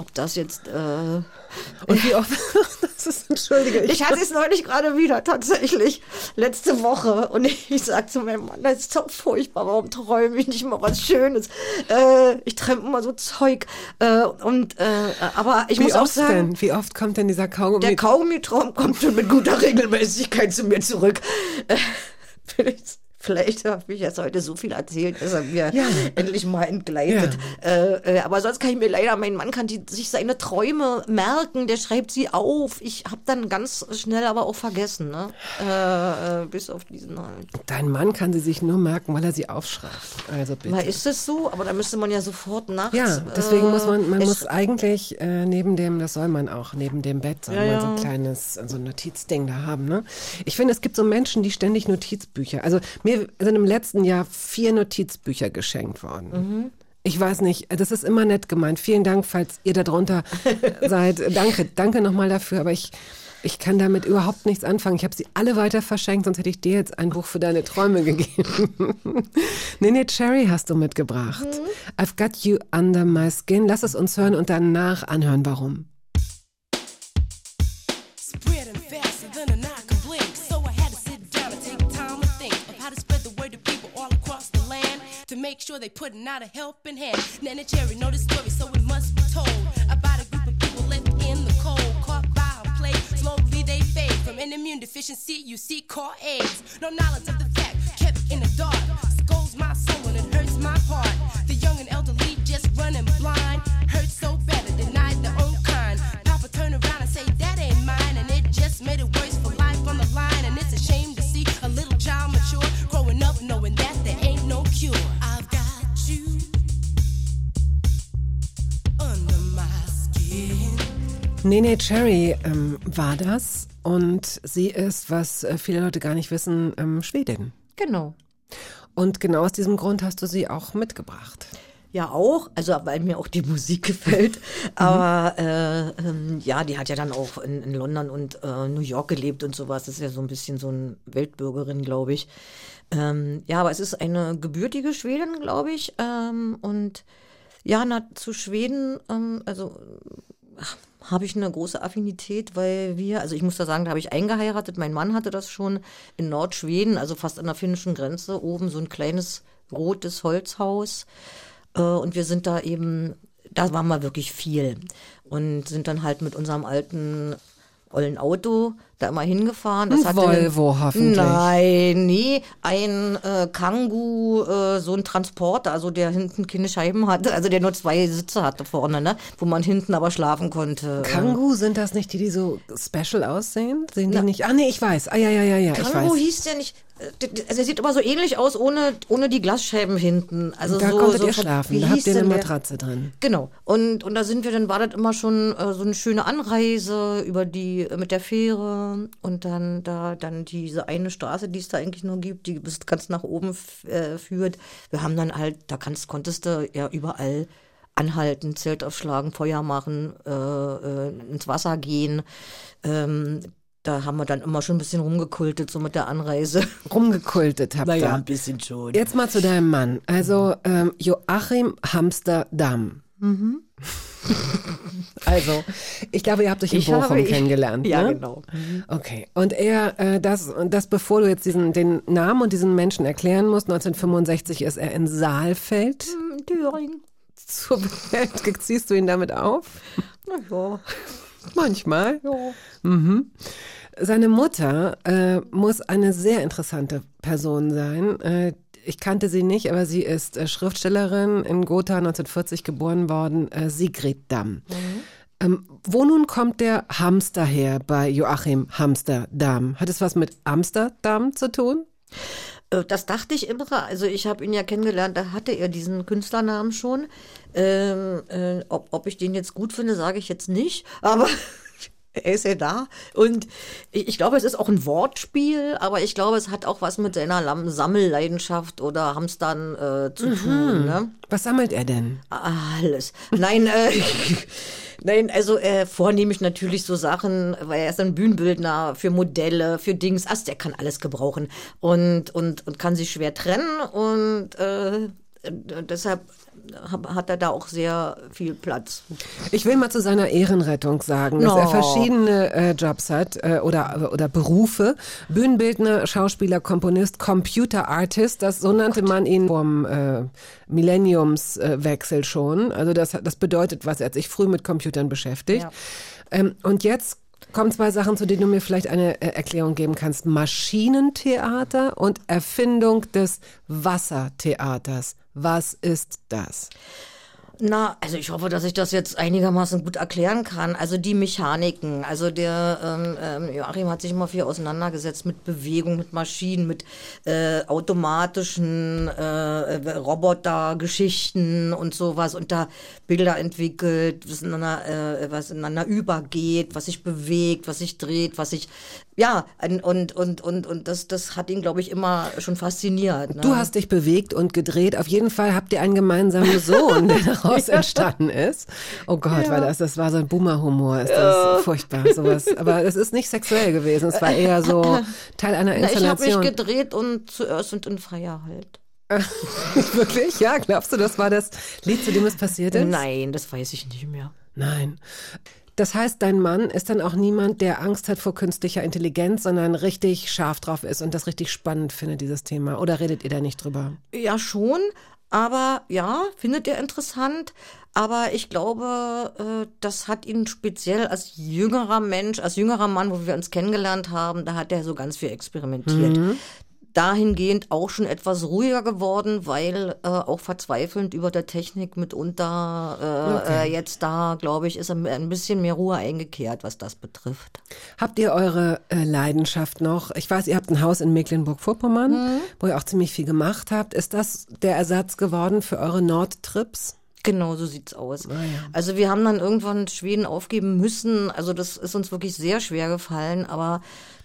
Ob das jetzt. Äh, Und wie oft? das ist, entschuldige, ich, ich hatte es neulich gerade wieder, tatsächlich, letzte Woche. Und ich, ich sag zu meinem Mann, das ist doch furchtbar, warum träume ich nicht mal was Schönes? Äh, ich träume immer so Zeug. Äh, und äh, aber ich wie muss auch sagen. denn? Wie oft kommt denn dieser Kaugummi? Der Kaugummi-Traum kommt schon mit guter Regelmäßigkeit zu mir zurück. Äh, vielleicht, Vielleicht habe ich jetzt heute so viel erzählt, dass er mir endlich mal entgleitet. Äh, äh, aber sonst kann ich mir leider, mein Mann kann die, sich seine Träume merken, der schreibt sie auf. Ich habe dann ganz schnell aber auch vergessen, ne? Äh, äh, bis auf diesen halt. Dein Mann kann sie sich nur merken, weil er sie aufschreibt. Also bitte. Na, ist es so? Aber da müsste man ja sofort nachts. Ja, deswegen äh, muss man, man es- muss eigentlich äh, neben dem, das soll man auch, neben dem Bett soll man so ein kleines, so ein Notizding da haben. Ne? Ich finde, es gibt so Menschen, die ständig Notizbücher. Also mir sind im letzten Jahr vier Notizbücher geschenkt worden. Mhm. Ich weiß nicht, das ist immer nett gemeint. Vielen Dank, falls ihr da drunter seid. Danke, danke nochmal dafür. Aber ich, ich kann damit überhaupt nichts anfangen. Ich habe sie alle weiter verschenkt, sonst hätte ich dir jetzt ein Buch für deine Träume gegeben. Nene Cherry hast du mitgebracht. I've got you under my skin. Lass es uns hören und danach anhören, warum. spreading faster make sure they putting out a helping hand. Nana Cherry know the story, so it must be told about a group of people left in the cold, caught by a plague. Slowly they fade from an immune deficiency. You see, caught AIDS. No knowledge of the fact, kept in the dark. Scolds my soul and it hurts my heart. The young and elderly just running blind. Hurt so bad denied their own kind. Papa turn around and say that ain't mine, and it just made it worse Nene Cherry ähm, war das und sie ist, was äh, viele Leute gar nicht wissen, ähm, Schwedin. Genau. Und genau aus diesem Grund hast du sie auch mitgebracht. Ja, auch, also weil mir auch die Musik gefällt. Aber äh, ähm, ja, die hat ja dann auch in, in London und äh, New York gelebt und sowas. Das ist ja so ein bisschen so eine Weltbürgerin, glaube ich. Ähm, ja, aber es ist eine gebürtige Schwedin, glaube ich. Ähm, und ja, na, zu Schweden, ähm, also ach, habe ich eine große Affinität, weil wir, also ich muss da sagen, da habe ich eingeheiratet. Mein Mann hatte das schon in Nordschweden, also fast an der finnischen Grenze, oben so ein kleines rotes Holzhaus. Äh, Und wir sind da eben, da waren wir wirklich viel. Und sind dann halt mit unserem alten ollen Auto da immer hingefahren. Das Ein Volvo hoffentlich. Nein, nee, ein äh, Kangoo, äh, so ein Transporter, also der hinten keine Scheiben hatte, also der nur zwei Sitze hatte vorne, ne, wo man hinten aber schlafen konnte. Kangoo, sind das nicht die, die so special aussehen? Sehen die nicht? Ah, nee, ich weiß. Ah, ja, ja, ja, ja, ich Kangoo weiß. hieß der nicht. Also er sieht aber so ähnlich aus, ohne, ohne die Glasscheiben hinten. Also da so, konntet so ihr von- schlafen, da habt ihr eine der? Matratze drin. Genau. Und, und da sind wir, dann war das immer schon äh, so eine schöne Anreise über die, äh, mit der Fähre und dann da, dann diese eine Straße, die es da eigentlich nur gibt, die bis ganz nach oben äh, führt. Wir haben dann halt, da kannst, konntest du ja überall anhalten, Zelt aufschlagen, Feuer machen, äh, äh, ins Wasser gehen. Ähm, da haben wir dann immer schon ein bisschen rumgekultet, so mit der Anreise. Rumgekultet habt ihr. bisschen schon. Jetzt mal zu deinem Mann. Also ähm, Joachim Hamsterdam. also, ich glaube, ihr habt euch in Ich habe- Bochum ich- kennengelernt. Ja, ne? genau. Okay. Und er, äh, das, und das, bevor du jetzt diesen, den Namen und diesen Menschen erklären musst, 1965 ist er in Saalfeld Thüringen. zur Welt. Ziehst du ihn damit auf? Na ja. Manchmal. Ja. Mhm. Seine Mutter äh, muss eine sehr interessante Person sein. Äh, ich kannte sie nicht, aber sie ist äh, Schriftstellerin in Gotha 1940 geboren worden, äh, Sigrid Damm. Ähm, wo nun kommt der Hamster her bei Joachim Hamsterdam? Hat es was mit Amsterdam zu tun? Äh, Das dachte ich immer. Also ich habe ihn ja kennengelernt, da hatte er diesen Künstlernamen schon. Ähm, äh, ob, ob ich den jetzt gut finde, sage ich jetzt nicht. Aber er ist ja da. Und ich, glaube, es ist auch ein Wortspiel, aber ich glaube, es hat auch was mit seiner Sammelleidenschaft oder Hamstern äh, zu tun. Ne? Was sammelt er denn? Alles. Nein, äh, nein, also äh, vornehmlich natürlich so Sachen, weil er ist ein Bühnenbildner für Modelle, für Dings. Also der kann alles gebrauchen und, und, und kann sich schwer trennen und äh, deshalb hat er da auch sehr viel Platz. Ich will mal zu seiner Ehrenrettung sagen, dass No. er verschiedene äh, Jobs hat äh, oder, oder Berufe. Bühnenbildner, Schauspieler, Komponist, Computer Artist, das so nannte man ihn vom äh, Millenniumswechsel äh, schon. Also das, das bedeutet was, er hat sich früh mit Computern beschäftigt. Ja. Ähm, und jetzt kommen zwei Sachen, zu denen du mir vielleicht eine äh, Erklärung geben kannst. Maschinentheater und Erfindung des Wassertheaters. Was ist das? Na, also ich hoffe, dass ich das jetzt einigermaßen gut erklären kann. Also die Mechaniken, also der ähm, ähm, Joachim hat sich immer viel auseinandergesetzt mit Bewegung, mit Maschinen, mit äh, automatischen äh, Robotergeschichten und sowas und da Bilder entwickelt, was ineinander, äh, was ineinander übergeht, was sich bewegt, was sich dreht, was sich ja, und, und, und, und, das, das hat ihn, glaube ich, immer schon fasziniert. Ne? Du hast dich bewegt und gedreht. Auf jeden Fall habt ihr einen gemeinsamen Sohn, der daraus entstanden ist. Oh Gott, weil das, das war so ein Boomer-Humor. Ist das furchtbar, sowas. Aber es ist nicht sexuell gewesen. Es war eher so Teil einer Na, ich habe mich Installation. gedreht und zuerst und in Freier halt. Wirklich? Ja, glaubst du, das war das Lied, zu dem es passiert ist? Nein, das weiß ich nicht mehr. Nein. Das heißt, dein Mann ist dann auch niemand, der Angst hat vor künstlicher Intelligenz, sondern richtig scharf drauf ist und das richtig spannend findet, dieses Thema. Oder redet ihr da nicht drüber? Ja, schon. Aber ja, findet er interessant. Aber ich glaube, äh, das hat ihn speziell als jüngerer Mensch, als jüngerer Mann, wo wir uns kennengelernt haben, da hat er so ganz viel experimentiert. Dahingehend auch schon etwas ruhiger geworden, weil äh, auch verzweifelnd über der Technik mitunter äh, Okay. äh, jetzt da, glaube ich, ist ein bisschen mehr Ruhe eingekehrt, was das betrifft. Habt ihr eure äh, Leidenschaft noch? Ich weiß, ihr habt ein Haus in Mecklenburg-Vorpommern, wo ihr auch ziemlich viel gemacht habt. Ist das der Ersatz geworden für eure Nordtrips? Genau, so sieht's aus. Also wir haben dann irgendwann Schweden aufgeben müssen. Also das ist uns wirklich sehr schwer gefallen, aber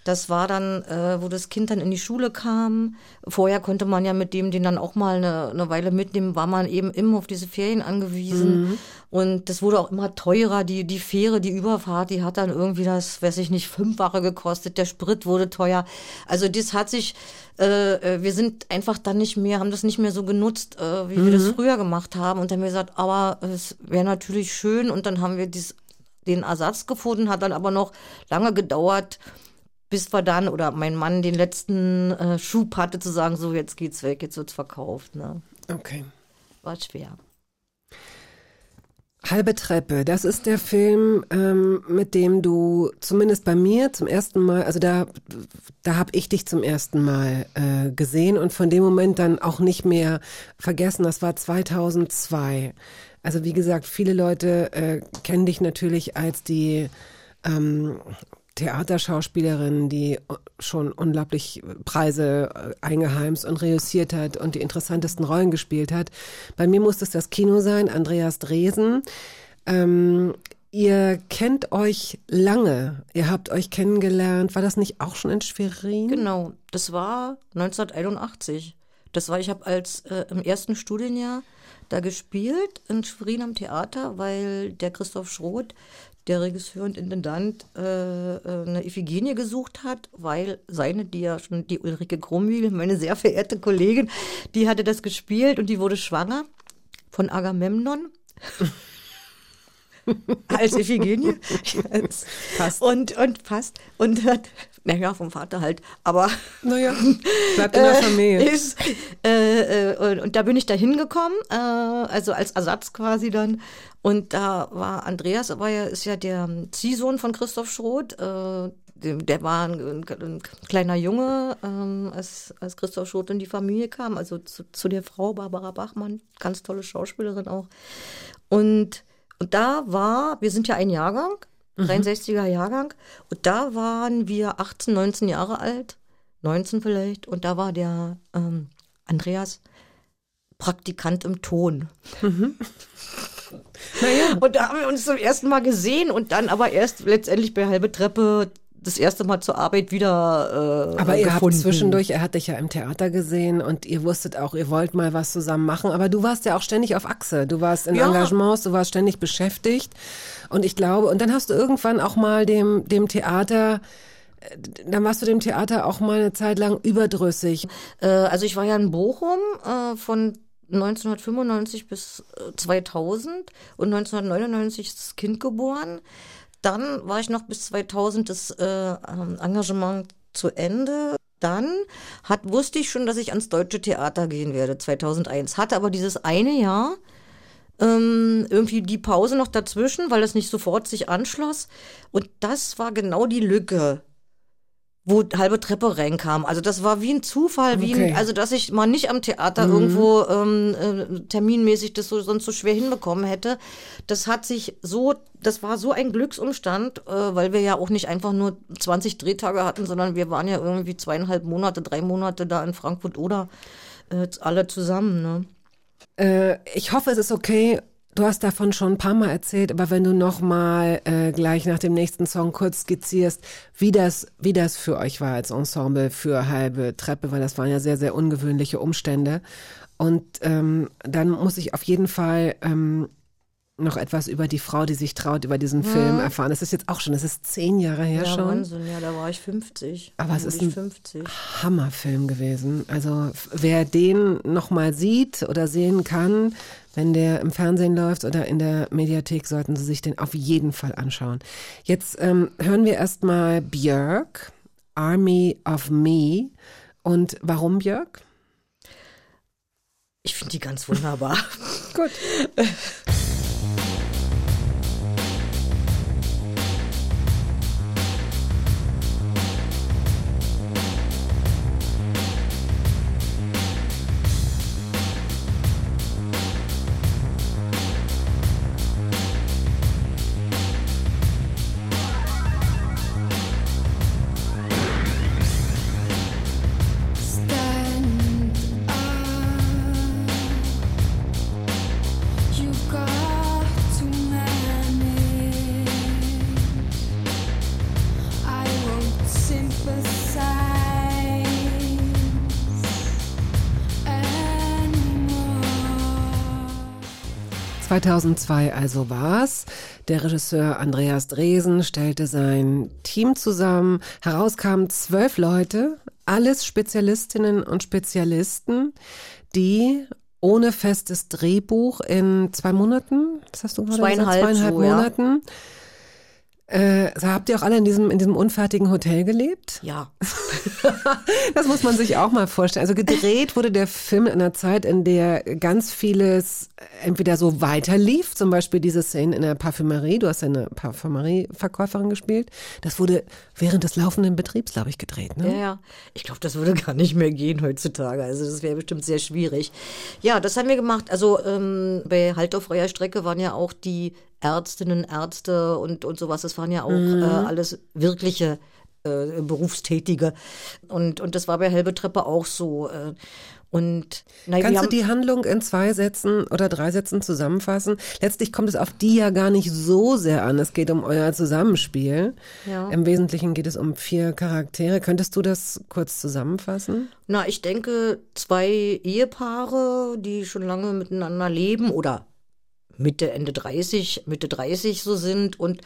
das war dann, äh, wo das Kind dann in die Schule kam. Vorher konnte man ja mit dem den dann auch mal eine, eine Weile mitnehmen, war man eben immer auf diese Ferien angewiesen. Und das wurde auch immer teurer. Die, die Fähre, die Überfahrt, die hat dann irgendwie das, weiß ich nicht, fünffache gekostet. Der Sprit wurde teuer. Also das hat sich, äh, äh, wir sind einfach dann nicht mehr, haben das nicht mehr so genutzt, äh, wie wir das früher gemacht haben. Und dann haben wir gesagt, aber es wäre natürlich schön. Und dann haben wir dies, den Ersatz gefunden, hat dann aber noch lange gedauert, bis wir dann oder mein Mann den letzten äh, Schub hatte zu sagen, so jetzt geht's weg, jetzt wird's verkauft. Ne? Okay. War schwer. Halbe Treppe, das ist der Film, ähm, mit dem du zumindest bei mir zum ersten Mal, also da, da habe ich dich zum ersten Mal äh, gesehen und von dem Moment dann auch nicht mehr vergessen. Das war 2002. Also wie gesagt, viele Leute äh, kennen dich natürlich als die ähm, Theaterschauspielerin, die schon unglaublich Preise äh, eingeheimst und reüssiert hat und die interessantesten Rollen gespielt hat. Bei mir muss es das Kino sein, Andreas Dresen. Ähm, ihr kennt euch lange. Ihr habt euch kennengelernt. War das nicht auch schon in Schwerin? Genau, das war 1981. Das war, ich habe als äh, im ersten Studienjahr da gespielt in Schwerin am Theater, weil der Christoph Schroth, der Regisseur und Intendant, äh, äh, eine Iphigenie gesucht hat, weil seine, die ja schon, die Ulrike Krummühl, meine sehr verehrte Kollegin, die hatte das gespielt und die wurde schwanger von Agamemnon. als Iphigenie. Yes. Passt. Und, und passt. Und hat, naja, vom Vater halt. Aber Naja, bleibt in der Familie. ist, äh, äh, und, und da bin ich da hingekommen, äh, also als Ersatz quasi dann. Und da war Andreas, aber ja, ist ja der Ziehsohn von Christoph Schroth. Äh, der war ein, ein, ein kleiner Junge, ähm, als, als Christoph Schroth in die Familie kam, also zu, zu der Frau Barbara Bachmann, ganz tolle Schauspielerin auch. Und, und da war, wir sind ja ein Jahrgang, 63er Jahrgang, und da waren wir 18, 19 Jahre alt, 19 vielleicht, und da war der ähm, Andreas Praktikant im Ton. Naja, Und da haben wir uns zum ersten Mal gesehen und dann aber erst letztendlich bei halbe Treppe das erste Mal zur Arbeit wieder äh, aber ihr habt gefunden. zwischendurch, er hat dich ja im Theater gesehen und ihr wusstet auch, ihr wollt mal was zusammen machen, aber du warst ja auch ständig auf Achse. Du warst in Ja. Engagements, du warst ständig beschäftigt und ich glaube, und dann hast du irgendwann auch mal dem, dem Theater, äh, dann warst du dem Theater auch mal eine Zeit lang überdrüssig. Äh, also ich war ja in Bochum äh, von 1995 bis äh, 2000 und 1999 ist das Kind geboren. Dann war ich noch bis 2000 das äh, ähm, Engagement zu Ende. Dann hat, wusste ich schon, dass ich ans Deutsche Theater gehen werde, 2001. Hatte aber dieses eine Jahr ähm, irgendwie die Pause noch dazwischen, weil es nicht sofort sich anschloss. Und das war genau die Lücke, wo halbe Treppe reinkam. Also das war wie ein Zufall, wie Okay. ein, also dass ich mal nicht am Theater irgendwo ähm, äh, terminmäßig das so, sonst so schwer hinbekommen hätte. Das hat sich so, das war so ein Glücksumstand, äh, weil wir ja auch nicht einfach nur 20 Drehtage hatten, sondern wir waren ja irgendwie zweieinhalb Monate, drei Monate da in Frankfurt oder äh, alle zusammen. Ne? Äh, ich hoffe, es ist okay. Du hast davon schon ein paar Mal erzählt, aber wenn du noch mal äh, gleich nach dem nächsten Song kurz skizzierst, wie das, wie das für euch war als Ensemble für halbe Treppe, weil das waren ja sehr, sehr ungewöhnliche Umstände. Und ähm, dann muss ich auf jeden Fall ähm, noch etwas über die Frau, die sich traut, über diesen Film erfahren. Das ist jetzt auch schon, das ist zehn Jahre her Ja, schon. Wahnsinn, ja, da war ich 50. Aber es ist ein 50. Hammerfilm gewesen. Also wer den noch mal sieht oder sehen kann, wenn der im Fernsehen läuft oder in der Mediathek, sollten Sie sich den auf jeden Fall anschauen. Jetzt ähm, hören wir erstmal Björk, Army of Me. Und warum Björk? Ich finde die ganz wunderbar. Gut. 2002 also war's. Der Regisseur Andreas Dresen stellte sein Team zusammen. Heraus kamen zwölf Leute, alles Spezialistinnen und Spezialisten, die ohne festes Drehbuch in zwei Monaten, was hast du gerade Zweieinhalb gesagt? Zweieinhalb so, ja. Äh, so habt ihr auch alle in diesem, in diesem unfertigen Hotel gelebt? ja. Das muss man sich auch mal vorstellen. Also gedreht wurde der Film in einer Zeit, in der ganz vieles entweder so weiterlief, zum Beispiel diese Szene in der Parfümerie. Du hast ja eine Parfümerieverkäuferin gespielt. Das wurde während des laufenden Betriebs, glaube ich, gedreht. Ja, Ne? ja. Ich glaube, das würde gar nicht mehr gehen heutzutage. Also das wäre bestimmt sehr schwierig. Ja, das haben wir gemacht. Also ähm, bei Halt auf freier Strecke waren ja auch die Ärztinnen, Ärzte und, und sowas. Das waren ja auch Mhm. äh, alles wirkliche äh, Berufstätige. Und, und das war bei Helbe Treppe auch so. Äh, und wir Kannst du die Handlung in zwei Sätzen oder drei Sätzen zusammenfassen? Letztlich kommt es auf die ja gar nicht so sehr an. Es geht um euer Zusammenspiel. Ja. Im Wesentlichen geht es um vier Charaktere. Könntest du das kurz zusammenfassen? Na, ich denke, zwei Ehepaare, die schon lange miteinander leben oder Mitte, Ende 30, Mitte 30 so sind und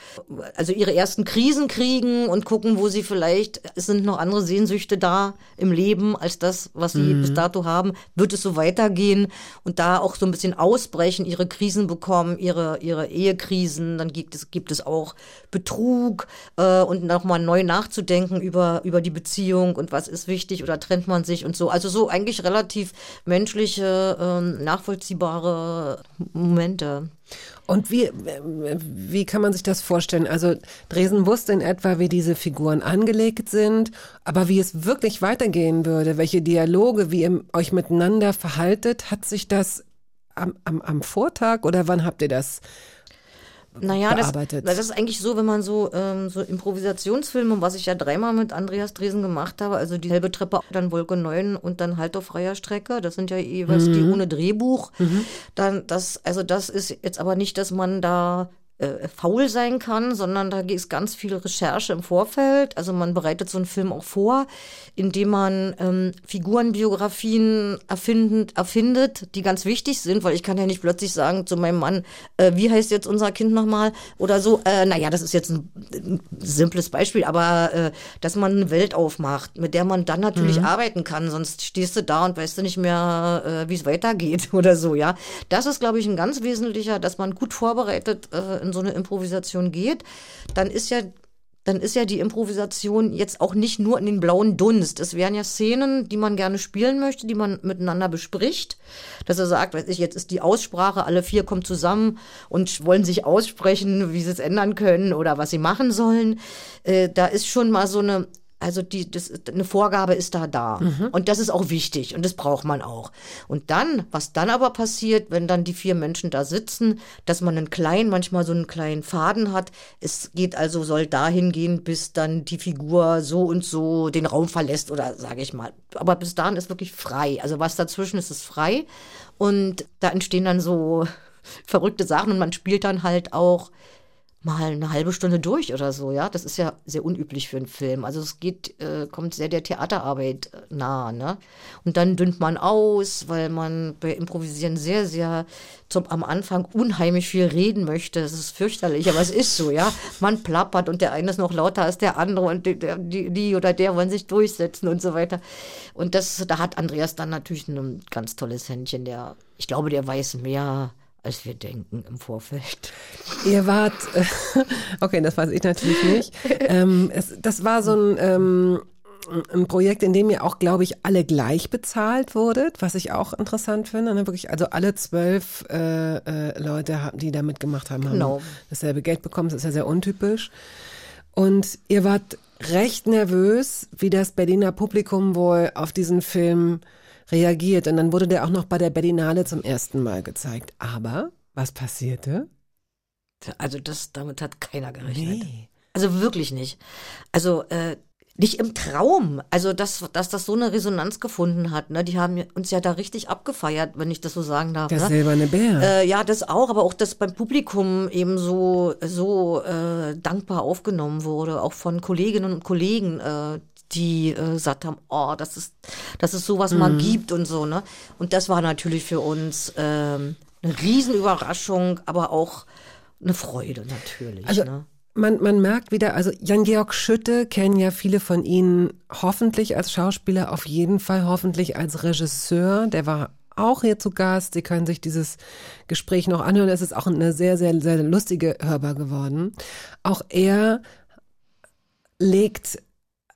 also ihre ersten Krisen kriegen und gucken, wo sie vielleicht, es sind noch andere Sehnsüchte da im Leben als das, was sie bis dato haben, wird es so weitergehen und da auch so ein bisschen ausbrechen, ihre Krisen bekommen, ihre, ihre Ehekrisen, dann gibt es, gibt es auch Betrug äh, und nochmal neu nachzudenken über, über die Beziehung und was ist wichtig oder trennt man sich und so. Also so eigentlich relativ menschliche, ähm, nachvollziehbare Momente. Und wie, wie kann man sich das vorstellen? Also Dresen wusste in etwa, wie diese Figuren angelegt sind, aber wie es wirklich weitergehen würde, welche Dialoge, wie ihr euch miteinander verhaltet, hat sich das am, am, am Vortag oder wann habt ihr das? Naja, das, bearbeitet. das ist eigentlich so, wenn man so, ähm, so Improvisationsfilme, was ich ja dreimal mit Andreas Dresen gemacht habe, also die halbe Treppe, dann Wolke 9 und dann Halt auf freier Strecke, das sind ja jeweils die ohne Drehbuch. Dann das, also das ist jetzt aber nicht, dass man da äh, faul sein kann, sondern da ist ganz viel Recherche im Vorfeld. Also man bereitet so einen Film auch vor, indem man ähm, Figurenbiografien erfindend, erfindet, die ganz wichtig sind, weil ich kann ja nicht plötzlich sagen zu meinem Mann, äh, wie heißt jetzt unser Kind nochmal oder so. Äh, naja, das ist jetzt ein, ein simples Beispiel, aber äh, dass man eine Welt aufmacht, mit der man dann natürlich arbeiten kann, sonst stehst du da und weißt du nicht mehr, äh, wie es weitergeht oder so, ja. Das ist, glaube ich, ein ganz wesentlicher, dass man gut vorbereitet äh, so eine Improvisation geht. Dann ist ja dann ist ja die Improvisation jetzt auch nicht nur in den blauen Dunst. Es wären ja Szenen, die man gerne spielen möchte, die man miteinander bespricht. Dass er sagt, weiß ich, jetzt ist die Aussprache, alle vier kommen zusammen und wollen sich aussprechen, wie sie es ändern können oder was sie machen sollen. Äh, da ist schon mal so eine also die, das, eine Vorgabe ist da da. Und das ist auch wichtig und das braucht man auch. Und dann, was dann aber passiert, wenn dann die vier Menschen da sitzen, dass man einen kleinen, manchmal so einen kleinen Faden hat. Es geht also, soll dahin gehen, bis dann die Figur so und so den Raum verlässt oder sage ich mal. Aber bis dahin ist wirklich frei. Also was dazwischen ist, ist frei. Und da entstehen dann so verrückte Sachen und man spielt dann halt auch mal eine halbe Stunde durch oder so, ja. Das ist ja sehr unüblich für einen Film. Also es geht, äh, kommt sehr der Theaterarbeit äh, nah, ne? Und dann dünnt man aus, weil man bei Improvisieren sehr, sehr zum, am Anfang unheimlich viel reden möchte. Das ist fürchterlich, aber es ist so, ja. Man plappert und der eine ist noch lauter als der andere und die, die, die oder der wollen sich durchsetzen und so weiter. Und das, da hat Andreas dann natürlich ein ganz tolles Händchen, der, ich glaube, der weiß mehr, als wir denken im Vorfeld. Ihr wart, äh, okay, das weiß ich natürlich nicht. Ähm, es, das war so ein, ähm, ein Projekt, in dem ihr auch, glaube ich, alle gleich bezahlt wurdet, was ich auch interessant finde. Ne? Wirklich, also alle zwölf äh, äh, Leute, haben, die da mitgemacht haben, haben Genau. dasselbe Geld bekommen. Das ist ja sehr untypisch. Und ihr wart recht nervös, wie das Berliner Publikum wohl auf diesen Film reagiert. Und dann wurde der auch noch bei der Berlinale zum ersten Mal gezeigt. Aber was passierte? Also das, damit hat keiner gerechnet. Also wirklich nicht. Also äh, nicht im Traum. Also dass, dass das so eine Resonanz gefunden hat. Ne? Die haben uns ja da richtig abgefeiert, wenn ich das so sagen darf. Der ne? silberne Bär. Äh, ja, das auch, aber auch, dass beim Publikum eben so, so äh, dankbar aufgenommen wurde, auch von Kolleginnen und Kollegen, äh, die äh, gesagt haben, oh, das ist, dass es sowas mal gibt und so, ne? Und das war natürlich für uns ähm, eine Riesenüberraschung, aber auch eine Freude natürlich. Also ne? man, man merkt wieder, also Jan-Georg Schütte kennen ja viele von Ihnen hoffentlich als Schauspieler, auf jeden Fall hoffentlich als Regisseur. Der war auch hier zu Gast. Sie können sich dieses Gespräch noch anhören. Es ist auch eine sehr, sehr, sehr lustige Hörbar geworden. Auch er legt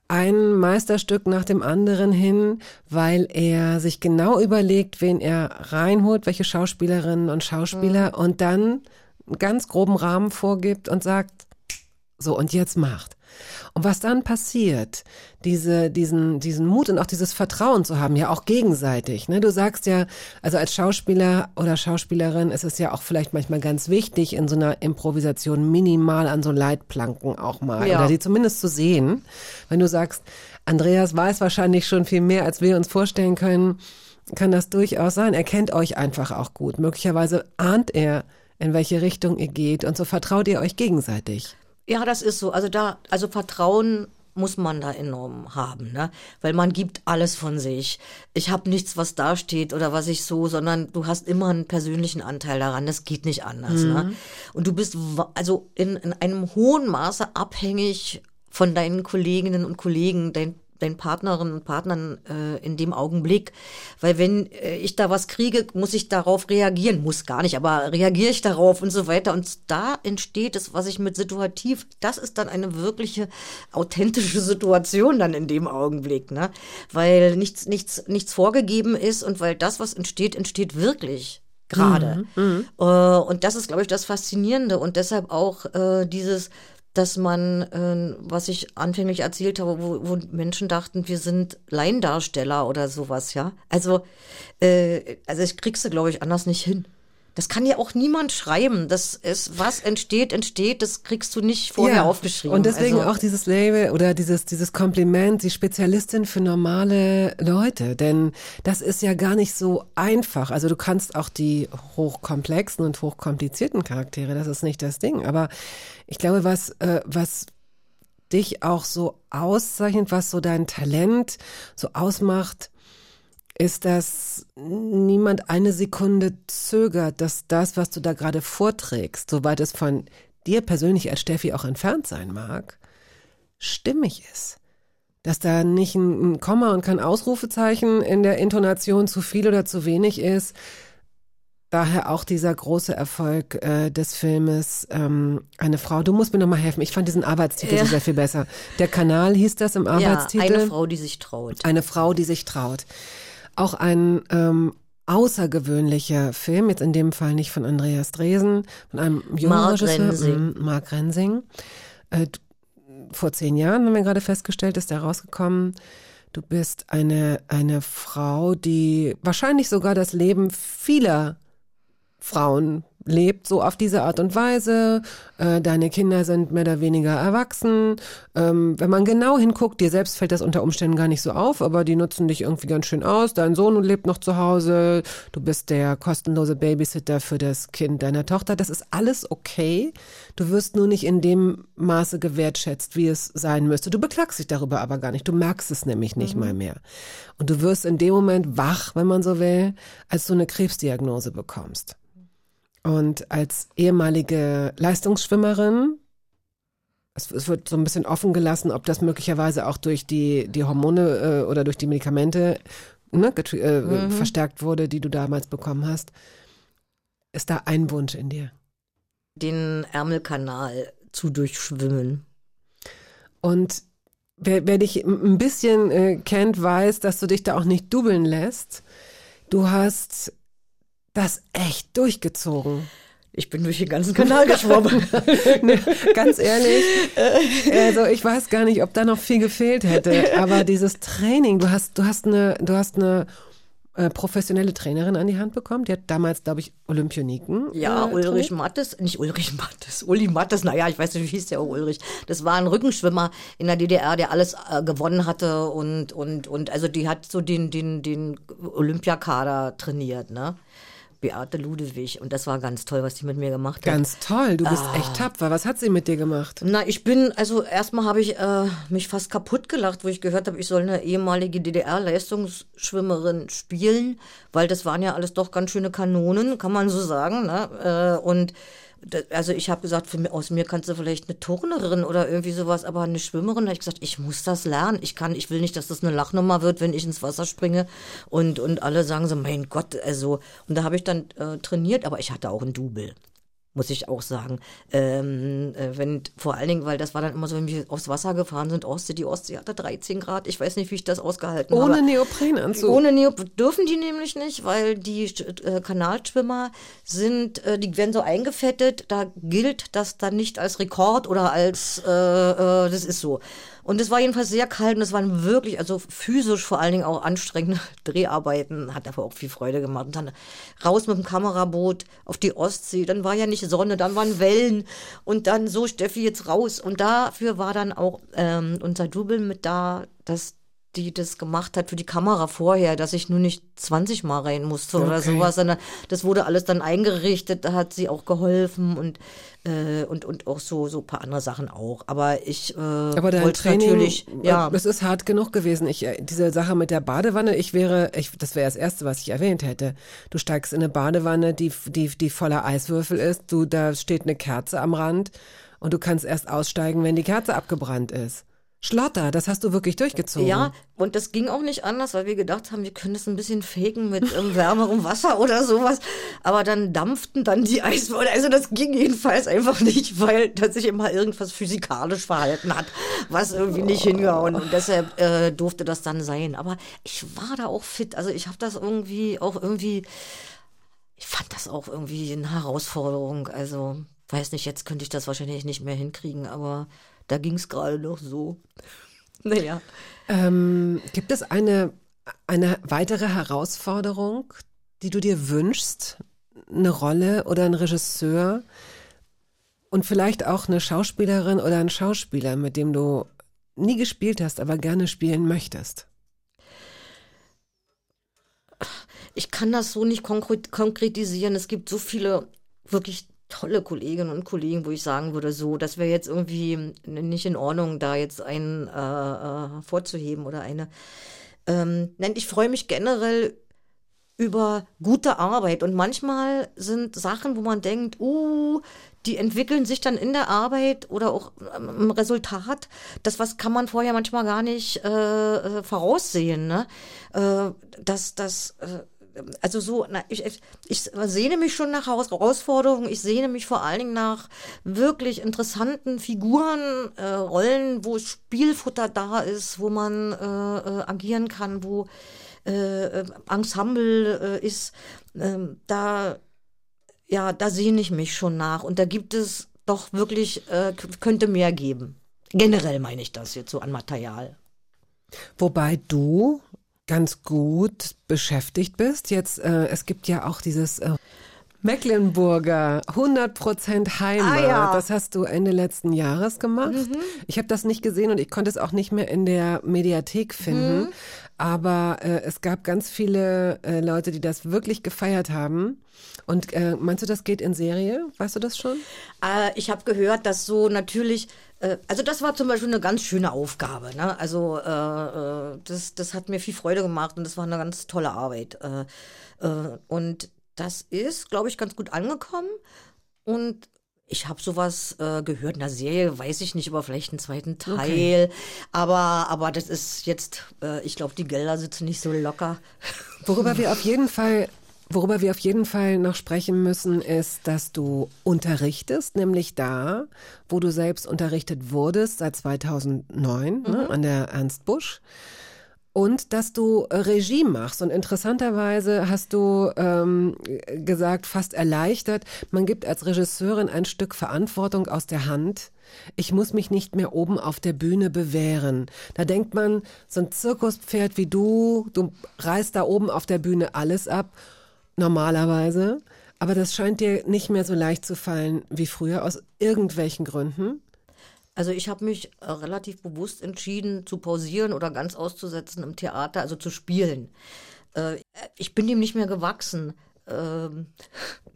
ein Meisterstück nach dem anderen hin, weil er sich genau überlegt, wen er reinholt, welche Schauspielerinnen und Schauspieler und dann einen ganz groben Rahmen vorgibt und sagt, so und jetzt macht. Und was dann passiert, diese, diesen, diesen Mut und auch dieses Vertrauen zu haben, ja auch gegenseitig. Ne? Du sagst ja, also als Schauspieler oder Schauspielerin ist es ja auch vielleicht manchmal ganz wichtig, in so einer Improvisation minimal an so Leitplanken auch mal, Ja. oder die zumindest zu sehen. Wenn du sagst, Andreas weiß wahrscheinlich schon viel mehr, als wir uns vorstellen können, kann das durchaus sein. Er kennt euch einfach auch gut. Möglicherweise ahnt er, in welche Richtung ihr geht und so vertraut ihr euch gegenseitig. Ja, das ist so. Also da, also Vertrauen muss man da enorm haben, ne? Weil man gibt alles von sich. Ich habe nichts, was da steht oder was ich so, sondern du hast immer einen persönlichen Anteil daran. Das geht nicht anders, ne? Und du bist also in, in einem hohen Maße abhängig von deinen Kolleginnen und Kollegen, dein deinen Partnerinnen und Partnern äh, in dem Augenblick. Weil wenn äh, ich da was kriege, muss ich darauf reagieren. Muss gar nicht, aber reagiere ich darauf und so weiter. Und da entsteht es, was ich mit situativ, das ist dann eine wirkliche authentische Situation dann in dem Augenblick, ne? Weil nichts, nichts, nichts vorgegeben ist und weil das, was entsteht, entsteht wirklich gerade. Äh, und das ist, glaube ich, das Faszinierende und deshalb auch äh, dieses dass man, äh, was ich anfänglich erzählt habe, wo, wo Menschen dachten, wir sind Laiendarsteller oder sowas, ja. Also, äh, also ich kriegst du, glaube ich, anders nicht hin. Das kann ja auch niemand schreiben. Das ist, was entsteht, entsteht, das kriegst du nicht vorher aufgeschrieben. Und deswegen also, auch dieses Label oder dieses, dieses Kompliment, die Spezialistin für normale Leute. Denn das ist ja gar nicht so einfach. Also du kannst auch die hochkomplexen und hochkomplizierten Charaktere, das ist nicht das Ding. Aber ich glaube, was, äh, was dich auch so auszeichnet, was so dein Talent so ausmacht, ist, dass niemand eine Sekunde zögert, dass das, was du da gerade vorträgst, soweit es von dir persönlich als Steffi auch entfernt sein mag, stimmig ist. Dass da nicht ein, Komma und kein Ausrufezeichen in der Intonation zu viel oder zu wenig ist, daher auch dieser große Erfolg äh, des Filmes ähm, Eine Frau. Du musst mir noch mal helfen. Ich fand diesen Arbeitstitel so sehr viel besser. Der Kanal hieß das im Ja, Arbeitstitel. eine Frau, die sich traut. Eine Frau, die sich traut. Auch ein ähm, außergewöhnlicher Film, jetzt in dem Fall nicht von Andreas Dresen, von einem jungen Mark Regisseur, Rensing. Mhm, Mark Rensing. Äh, vor zehn Jahren haben wir gerade festgestellt, ist der rausgekommen. Du bist eine, eine Frau, die wahrscheinlich sogar das Leben vieler Frauen lebt, so auf diese Art und Weise. Äh, deine Kinder sind mehr oder weniger erwachsen. Ähm, wenn man genau hinguckt, dir selbst fällt das unter Umständen gar nicht so auf, aber die nutzen dich irgendwie ganz schön aus. Dein Sohn lebt noch zu Hause. Du bist der kostenlose Babysitter für das Kind deiner Tochter. Das ist alles okay. Du wirst nur nicht in dem Maße gewertschätzt, wie es sein müsste. Du beklagst dich darüber aber gar nicht. Du merkst es nämlich nicht mal mehr. Und du wirst in dem Moment wach, wenn man so will, als du eine Krebsdiagnose bekommst. Und als ehemalige Leistungsschwimmerin, es, es wird so ein bisschen offen gelassen, ob das möglicherweise auch durch die, die Hormone äh, oder durch die Medikamente ne, äh, verstärkt wurde, die du damals bekommen hast. Ist da ein Wunsch in dir? Den Ärmelkanal zu durchschwimmen. Und wer, wer dich ein bisschen äh, kennt, weiß, dass du dich da auch nicht dubbeln lässt. Du hast das echt durchgezogen. Ich bin durch den ganzen Kanal geschwommen. Ne, ganz ehrlich, also ich weiß gar nicht, ob da noch viel gefehlt hätte. Aber dieses Training, du hast, du hast eine, du hast eine äh, professionelle Trainerin an die Hand bekommen. Die hat damals, glaube ich, Olympioniken. Ja, äh, Ulrich. Mattes, nicht Ulrich Mattes, Uli Mattes, naja, ich weiß nicht, wie hieß der auch Ulrich. Das war ein Rückenschwimmer in der DDR, der alles äh, gewonnen hatte und, und, und, also die hat so den, den, den Olympiakader trainiert, ne? Beate Ludewig. Und das war ganz toll, was die mit mir gemacht hat. Ganz toll, du bist Ah. echt tapfer. Was hat sie mit dir gemacht? Na, ich bin, also erstmal habe ich äh, mich fast kaputt gelacht, wo ich gehört habe, ich soll eine ehemalige DDR-Leistungsschwimmerin spielen, weil das waren ja alles doch ganz schöne Kanonen, kann man so sagen. Ne? Äh, und also ich habe gesagt, für, aus mir kannst du vielleicht eine Turnerin oder irgendwie sowas, aber eine Schwimmerin, da habe ich gesagt, ich muss das lernen. Ich kann, ich will nicht, dass das eine Lachnummer wird, wenn ich ins Wasser springe. Und, und alle sagen so, mein Gott, also, und da habe ich dann äh, trainiert, aber ich hatte auch einen Double muss ich auch sagen. Ähm, äh, wenn, vor allen Dingen, weil das war dann immer so, wenn wir aufs Wasser gefahren sind, Ostsee, die Ostsee hatte 13 Grad. Ich weiß nicht, wie ich das ausgehalten Ohne habe. Neoprenanzug. Ohne Neop dürfen die nämlich nicht, weil die äh, Kanalschwimmer sind, äh, die werden so eingefettet, da gilt das dann nicht als Rekord oder als, äh, äh, das ist so. Und es war jedenfalls sehr kalt und es waren wirklich, also physisch vor allen Dingen auch anstrengende Dreharbeiten, hat aber auch viel Freude gemacht. Und dann raus mit dem Kameraboot auf die Ostsee, dann war ja nicht Sonne, dann waren Wellen und dann so, Steffi, jetzt raus. Und dafür war dann auch ähm, unser Double mit da, dass die das gemacht hat für die Kamera vorher, dass ich nur nicht 20 Mal rein musste oder Okay. sowas, sondern das wurde alles dann eingerichtet, da hat sie auch geholfen und äh, und und auch so so ein paar andere Sachen auch. Aber ich äh, Aber dein wollte Training, natürlich, ja, äh, das ist hart genug gewesen. Ich, äh, diese Sache mit der Badewanne, ich wäre, ich, das wäre das Erste, was ich erwähnt hätte. Du steigst in eine Badewanne, die, die, die voller Eiswürfel ist. Du, da steht eine Kerze am Rand und du kannst erst aussteigen, wenn die Kerze abgebrannt ist. Schlotter, das hast du wirklich durchgezogen. Ja, und das ging auch nicht anders, weil wir gedacht haben, wir können das ein bisschen faken mit ähm, wärmerem Wasser oder sowas. Aber dann dampften dann die Eiswürfel. Also das ging jedenfalls einfach nicht, weil das sich immer irgendwas physikalisch verhalten hat, was irgendwie nicht hingehauen. Und deshalb äh, durfte das dann sein. Aber ich war da auch fit. Also ich habe das irgendwie auch irgendwie, ich fand das auch irgendwie eine Herausforderung. Also weiß nicht, jetzt könnte ich das wahrscheinlich nicht mehr hinkriegen, aber da ging es gerade noch so. Naja. Ähm, gibt es eine, eine weitere Herausforderung, die du dir wünschst? Eine Rolle oder ein Regisseur? Und vielleicht auch eine Schauspielerin oder ein Schauspieler, mit dem du nie gespielt hast, aber gerne spielen möchtest? ich kann das so nicht konkret, konkretisieren. Es gibt so viele wirklich tolle Kolleginnen und Kollegen, wo ich sagen würde, so, das wäre jetzt irgendwie nicht in Ordnung, da jetzt einen äh, äh, vorzuheben oder eine. Ähm, nein, ich freue mich generell über gute Arbeit und manchmal sind Sachen, wo man denkt, uh, die entwickeln sich dann in der Arbeit oder auch ähm, im Resultat. Das was kann man vorher manchmal gar nicht äh, äh, voraussehen. Ne? Äh, das, das, äh, also so, na, ich, ich, sehne mich schon nach Heraus- Herausforderungen. Ich sehne mich vor allen Dingen nach wirklich interessanten Figuren, äh, Rollen, wo Spielfutter da ist, wo man äh, äh, agieren kann, wo äh, äh, Ensemble äh, ist. Ähm, da, ja, da sehne ich mich schon nach. Und da gibt es doch wirklich, äh, könnte mehr geben. Generell meine ich das jetzt so an Material. Wobei du ganz gut beschäftigt bist. Jetzt, äh, es gibt ja auch dieses äh, Mecklenburger 100% Heimat. Ah, ja. Das hast du Ende letzten Jahres gemacht. Ich habe das nicht gesehen und ich konnte es auch nicht mehr in der Mediathek finden. Aber äh, es gab ganz viele äh, Leute, die das wirklich gefeiert haben. Und äh, meinst du, das geht in Serie? Weißt du das schon? Äh, ich habe gehört, dass so natürlich, äh, also das war zum Beispiel eine ganz schöne Aufgabe. Ne? Also äh, äh, das, das hat mir viel Freude gemacht und das war eine ganz tolle Arbeit. Äh, äh, und das ist, glaube ich, ganz gut angekommen. Und ich habe sowas äh, gehört in der Serie, weiß ich nicht, aber vielleicht einen zweiten Teil. Aber, aber das ist jetzt, ich glaube, die Gelder sitzen nicht so locker. Worüber wir auf jeden Fall, worüber wir auf jeden Fall noch sprechen müssen, ist, dass du unterrichtest, nämlich da, wo du selbst unterrichtet wurdest seit 2009 ne, an der Ernst Busch. Und dass du Regie machst. Und interessanterweise hast du ähm, gesagt, fast erleichtert, man gibt als Regisseurin ein Stück Verantwortung aus der Hand. Ich muss mich nicht mehr oben auf der Bühne bewähren. Da denkt man, so ein Zirkuspferd wie du, du reißt da oben auf der Bühne alles ab, normalerweise. Aber das scheint dir nicht mehr so leicht zu fallen wie früher, aus irgendwelchen Gründen. Also ich habe mich äh, relativ bewusst entschieden zu pausieren oder ganz auszusetzen im Theater, also zu spielen. Äh, ich bin dem nicht mehr gewachsen.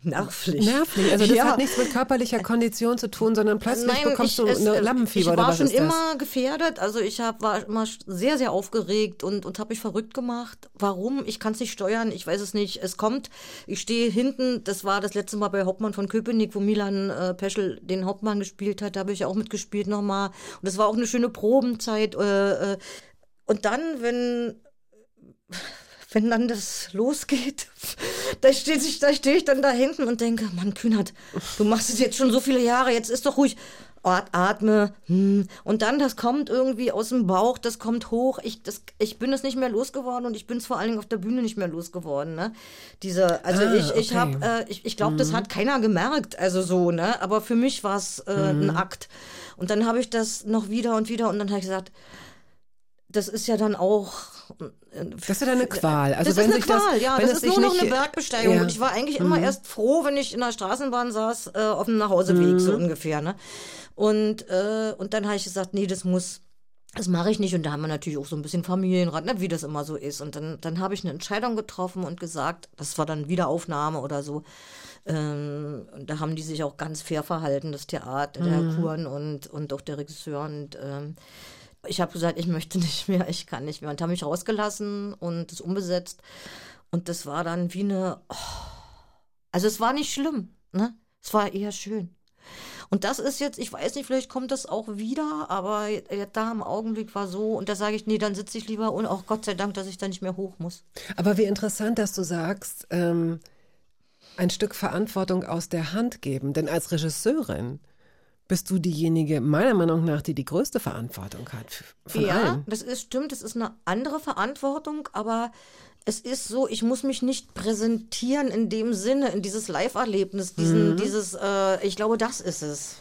Nervlich. Nervlich. Also das Ja. hat nichts mit körperlicher Kondition zu tun, sondern plötzlich Nein, bekommst ich, du es, eine äh, Lampenfieber ich oder war was schon ist das? immer gefährdet. Also ich hab, war immer sehr, sehr aufgeregt und, und habe mich verrückt gemacht. Warum? Ich kann es nicht steuern. Ich weiß es nicht. Es kommt. Ich stehe hinten. Das war das letzte Mal bei Hauptmann von Köpenick, wo Milan äh, Peschel den Hauptmann gespielt hat. Da habe ich auch mitgespielt nochmal. Und das war auch eine schöne Probenzeit. Äh, äh. Und dann, wenn wenn dann das losgeht, da stehe ich, da steh ich dann da hinten und denke, Mann, Kühnert, du machst es jetzt schon so viele Jahre, jetzt ist doch ruhig. At- Atme. Hm. Und dann, das kommt irgendwie aus dem Bauch, das kommt hoch. Ich, das, ich bin es nicht mehr losgeworden und ich bin es vor allen Dingen auf der Bühne nicht mehr losgeworden. Ne? Diese, also Ah, ich, ich okay. habe, äh, ich, ich glaube, das hat keiner gemerkt, also so, ne? Aber für mich war es äh, ein Akt. Und dann habe ich das noch wieder und wieder und dann habe ich gesagt, das ist ja dann auch. äh, Das ist ja dann eine Qual. Also das wenn ist eine sich das- Qual, ja. Das ist nur noch nicht- eine Bergbesteigung. Ja. Und ich war eigentlich immer erst froh, wenn ich in der Straßenbahn saß, äh, auf dem Nachhauseweg, so ungefähr. Ne? Und, äh, und dann habe ich gesagt, nee, das muss. Das mache ich nicht. Und da haben wir natürlich auch so ein bisschen Familienrat, ne, wie das immer so ist. Und dann, dann habe ich eine Entscheidung getroffen und gesagt, das war dann Wiederaufnahme oder so. Ähm, und da haben die sich auch ganz fair verhalten, das Theater, der Herr Kuhn und, und auch der Regisseur. Und ähm, ich habe gesagt, ich möchte nicht mehr, ich kann nicht mehr. Und haben mich rausgelassen und es umbesetzt. Und das war dann wie eine. Oh. Also es war nicht schlimm, ne? Es war eher schön. Und das ist jetzt, ich weiß nicht, vielleicht kommt das auch wieder, aber da im Augenblick war so, und da sage ich, nee, dann sitze ich lieber und auch Gott sei Dank, dass ich da nicht mehr hoch muss. Aber wie interessant, dass du sagst, ähm, ein Stück Verantwortung aus der Hand geben. Denn als Regisseurin bist du diejenige, meiner Meinung nach, die die größte Verantwortung hat von ja, allen. das ist stimmt, das ist eine andere Verantwortung, aber es ist so, ich muss mich nicht präsentieren in dem Sinne, in dieses Live-Erlebnis, diesen, dieses, äh, ich glaube, das ist es.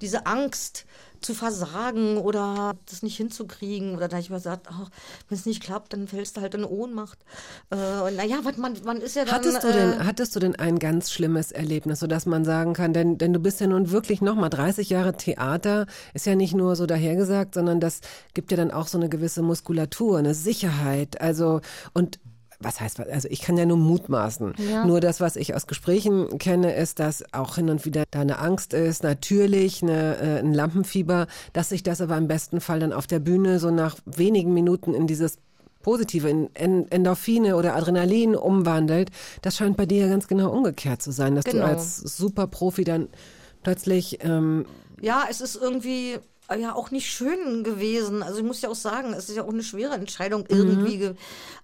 Diese Angst zu versagen oder das nicht hinzukriegen. Oder da ich mir gesagt, ach, wenn es nicht klappt, dann fällst du halt in Ohnmacht. Äh, und naja, man, man ist ja dann. Hattest du, äh, denn, hattest du denn ein ganz schlimmes Erlebnis, sodass man sagen kann, denn, denn du bist ja nun wirklich nochmal 30 Jahre Theater, ist ja nicht nur so dahergesagt, sondern das gibt ja dann auch so eine gewisse Muskulatur, eine Sicherheit, also und was heißt, also ich kann ja nur mutmaßen. Nur das, was ich aus Gesprächen kenne, ist, dass auch hin und wieder da eine Angst ist, natürlich eine, äh, ein Lampenfieber, dass sich das aber im besten Fall dann auf der Bühne so nach wenigen Minuten in dieses Positive, in En- Endorphine oder Adrenalin umwandelt. Das scheint bei dir ja ganz genau umgekehrt zu sein, dass Genau. du als Superprofi dann plötzlich ähm, Ja, es ist irgendwie, ja auch nicht schön gewesen. Also ich muss ja auch sagen, es ist ja auch eine schwere Entscheidung irgendwie. ge-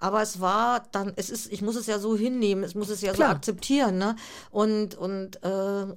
Aber es war dann, es ist, ich muss es ja so hinnehmen, ich muss es ja Klar. so akzeptieren, ne? Und und äh,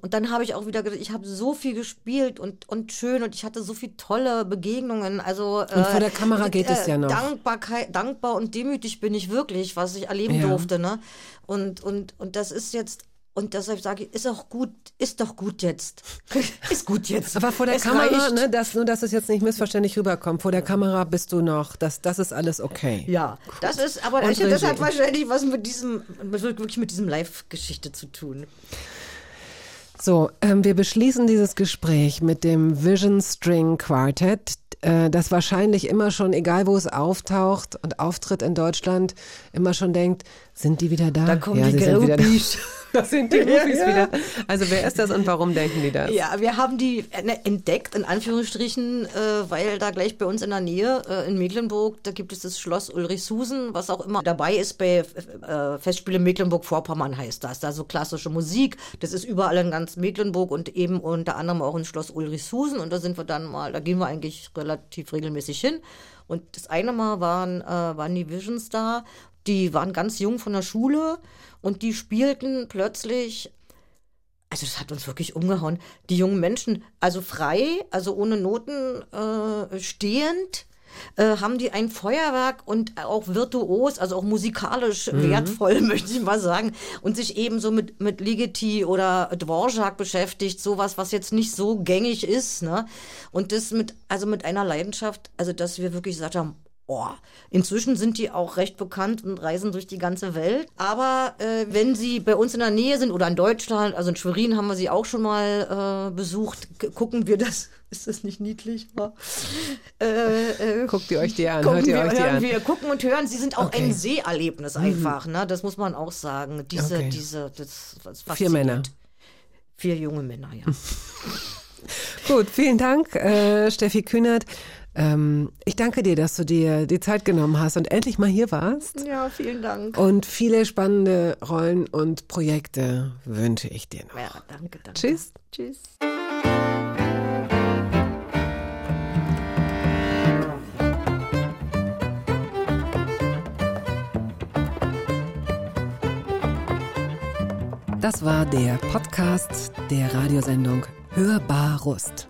und dann habe ich auch wieder gedacht, ich habe so viel gespielt und und schön und ich hatte so viele tolle Begegnungen. Also äh, Und vor der Kamera geht es ja noch. Dankbarkeit, dankbar und demütig bin ich wirklich, was ich erleben Ja. durfte, ne? Und und und das ist jetzt und deshalb sage ich, ist auch gut, ist doch gut jetzt. ist gut jetzt. Aber vor der Es Kamera, reicht. ne, das, nur dass es jetzt nicht missverständlich rüberkommt, vor der Kamera bist du noch, das, das ist alles okay. Ja, das ist, aber ich, das hat wahrscheinlich was mit diesem, wirklich mit diesem Live-Geschichte zu tun. So, ähm, wir beschließen dieses Gespräch mit dem Vision String Quartet, äh, das wahrscheinlich immer schon, egal wo es auftaucht und auftritt in Deutschland, immer schon denkt, sind die wieder da? Da kommen ja, die. Groupies. Da sind die Groupies wieder. Also wer ist das und warum denken die das? Ja, wir haben die äh, entdeckt, in Anführungsstrichen, äh, weil da gleich bei uns in der Nähe, äh, in Mecklenburg, da gibt es das Schloss Ulrichshusen, was auch immer dabei ist bei äh, Festspiele Mecklenburg-Vorpommern heißt das. Da so klassische Musik, das ist überall in ganz Mecklenburg und eben unter anderem auch in Schloss Ulrichshusen und da sind wir dann mal, da gehen wir eigentlich relativ regelmäßig hin. Und das eine Mal waren, äh, waren die Visions da, die waren ganz jung von der Schule und die spielten plötzlich also das hat uns wirklich umgehauen. Die jungen Menschen, also frei, also ohne Noten äh, stehend, äh, haben die ein Feuerwerk und auch virtuos, also auch musikalisch wertvoll, möchte ich mal sagen, und sich eben so mit, mit Ligeti oder Dvorak beschäftigt, sowas, was jetzt nicht so gängig ist, ne? Und das mit, also mit einer Leidenschaft, also dass wir wirklich gesagt haben, Oh, inzwischen sind die auch recht bekannt und reisen durch die ganze Welt. Aber äh, wenn sie bei uns in der Nähe sind oder in Deutschland, also in Schwerin haben wir sie auch schon mal äh, besucht, gucken wir das. Ist das nicht niedlich? Äh, äh, Guckt ihr euch die an, hört ihr wir, euch die hören an. wir, gucken und hören. Sie sind auch Okay. ein Seherlebnis einfach, ne? Das muss man auch sagen. Diese, Okay. diese, das, das Vier. Männer. Vier junge Männer, ja. Gut, vielen Dank, äh, Steffi Kühnert. Ähm, ich danke dir, dass du dir die Zeit genommen hast und endlich mal hier warst. ja, vielen Dank. Und viele spannende Rollen und Projekte wünsche ich dir noch. Ja, danke, danke. Tschüss. Tschüss. Das war der Podcast der Radiosendung Hörbar Rust.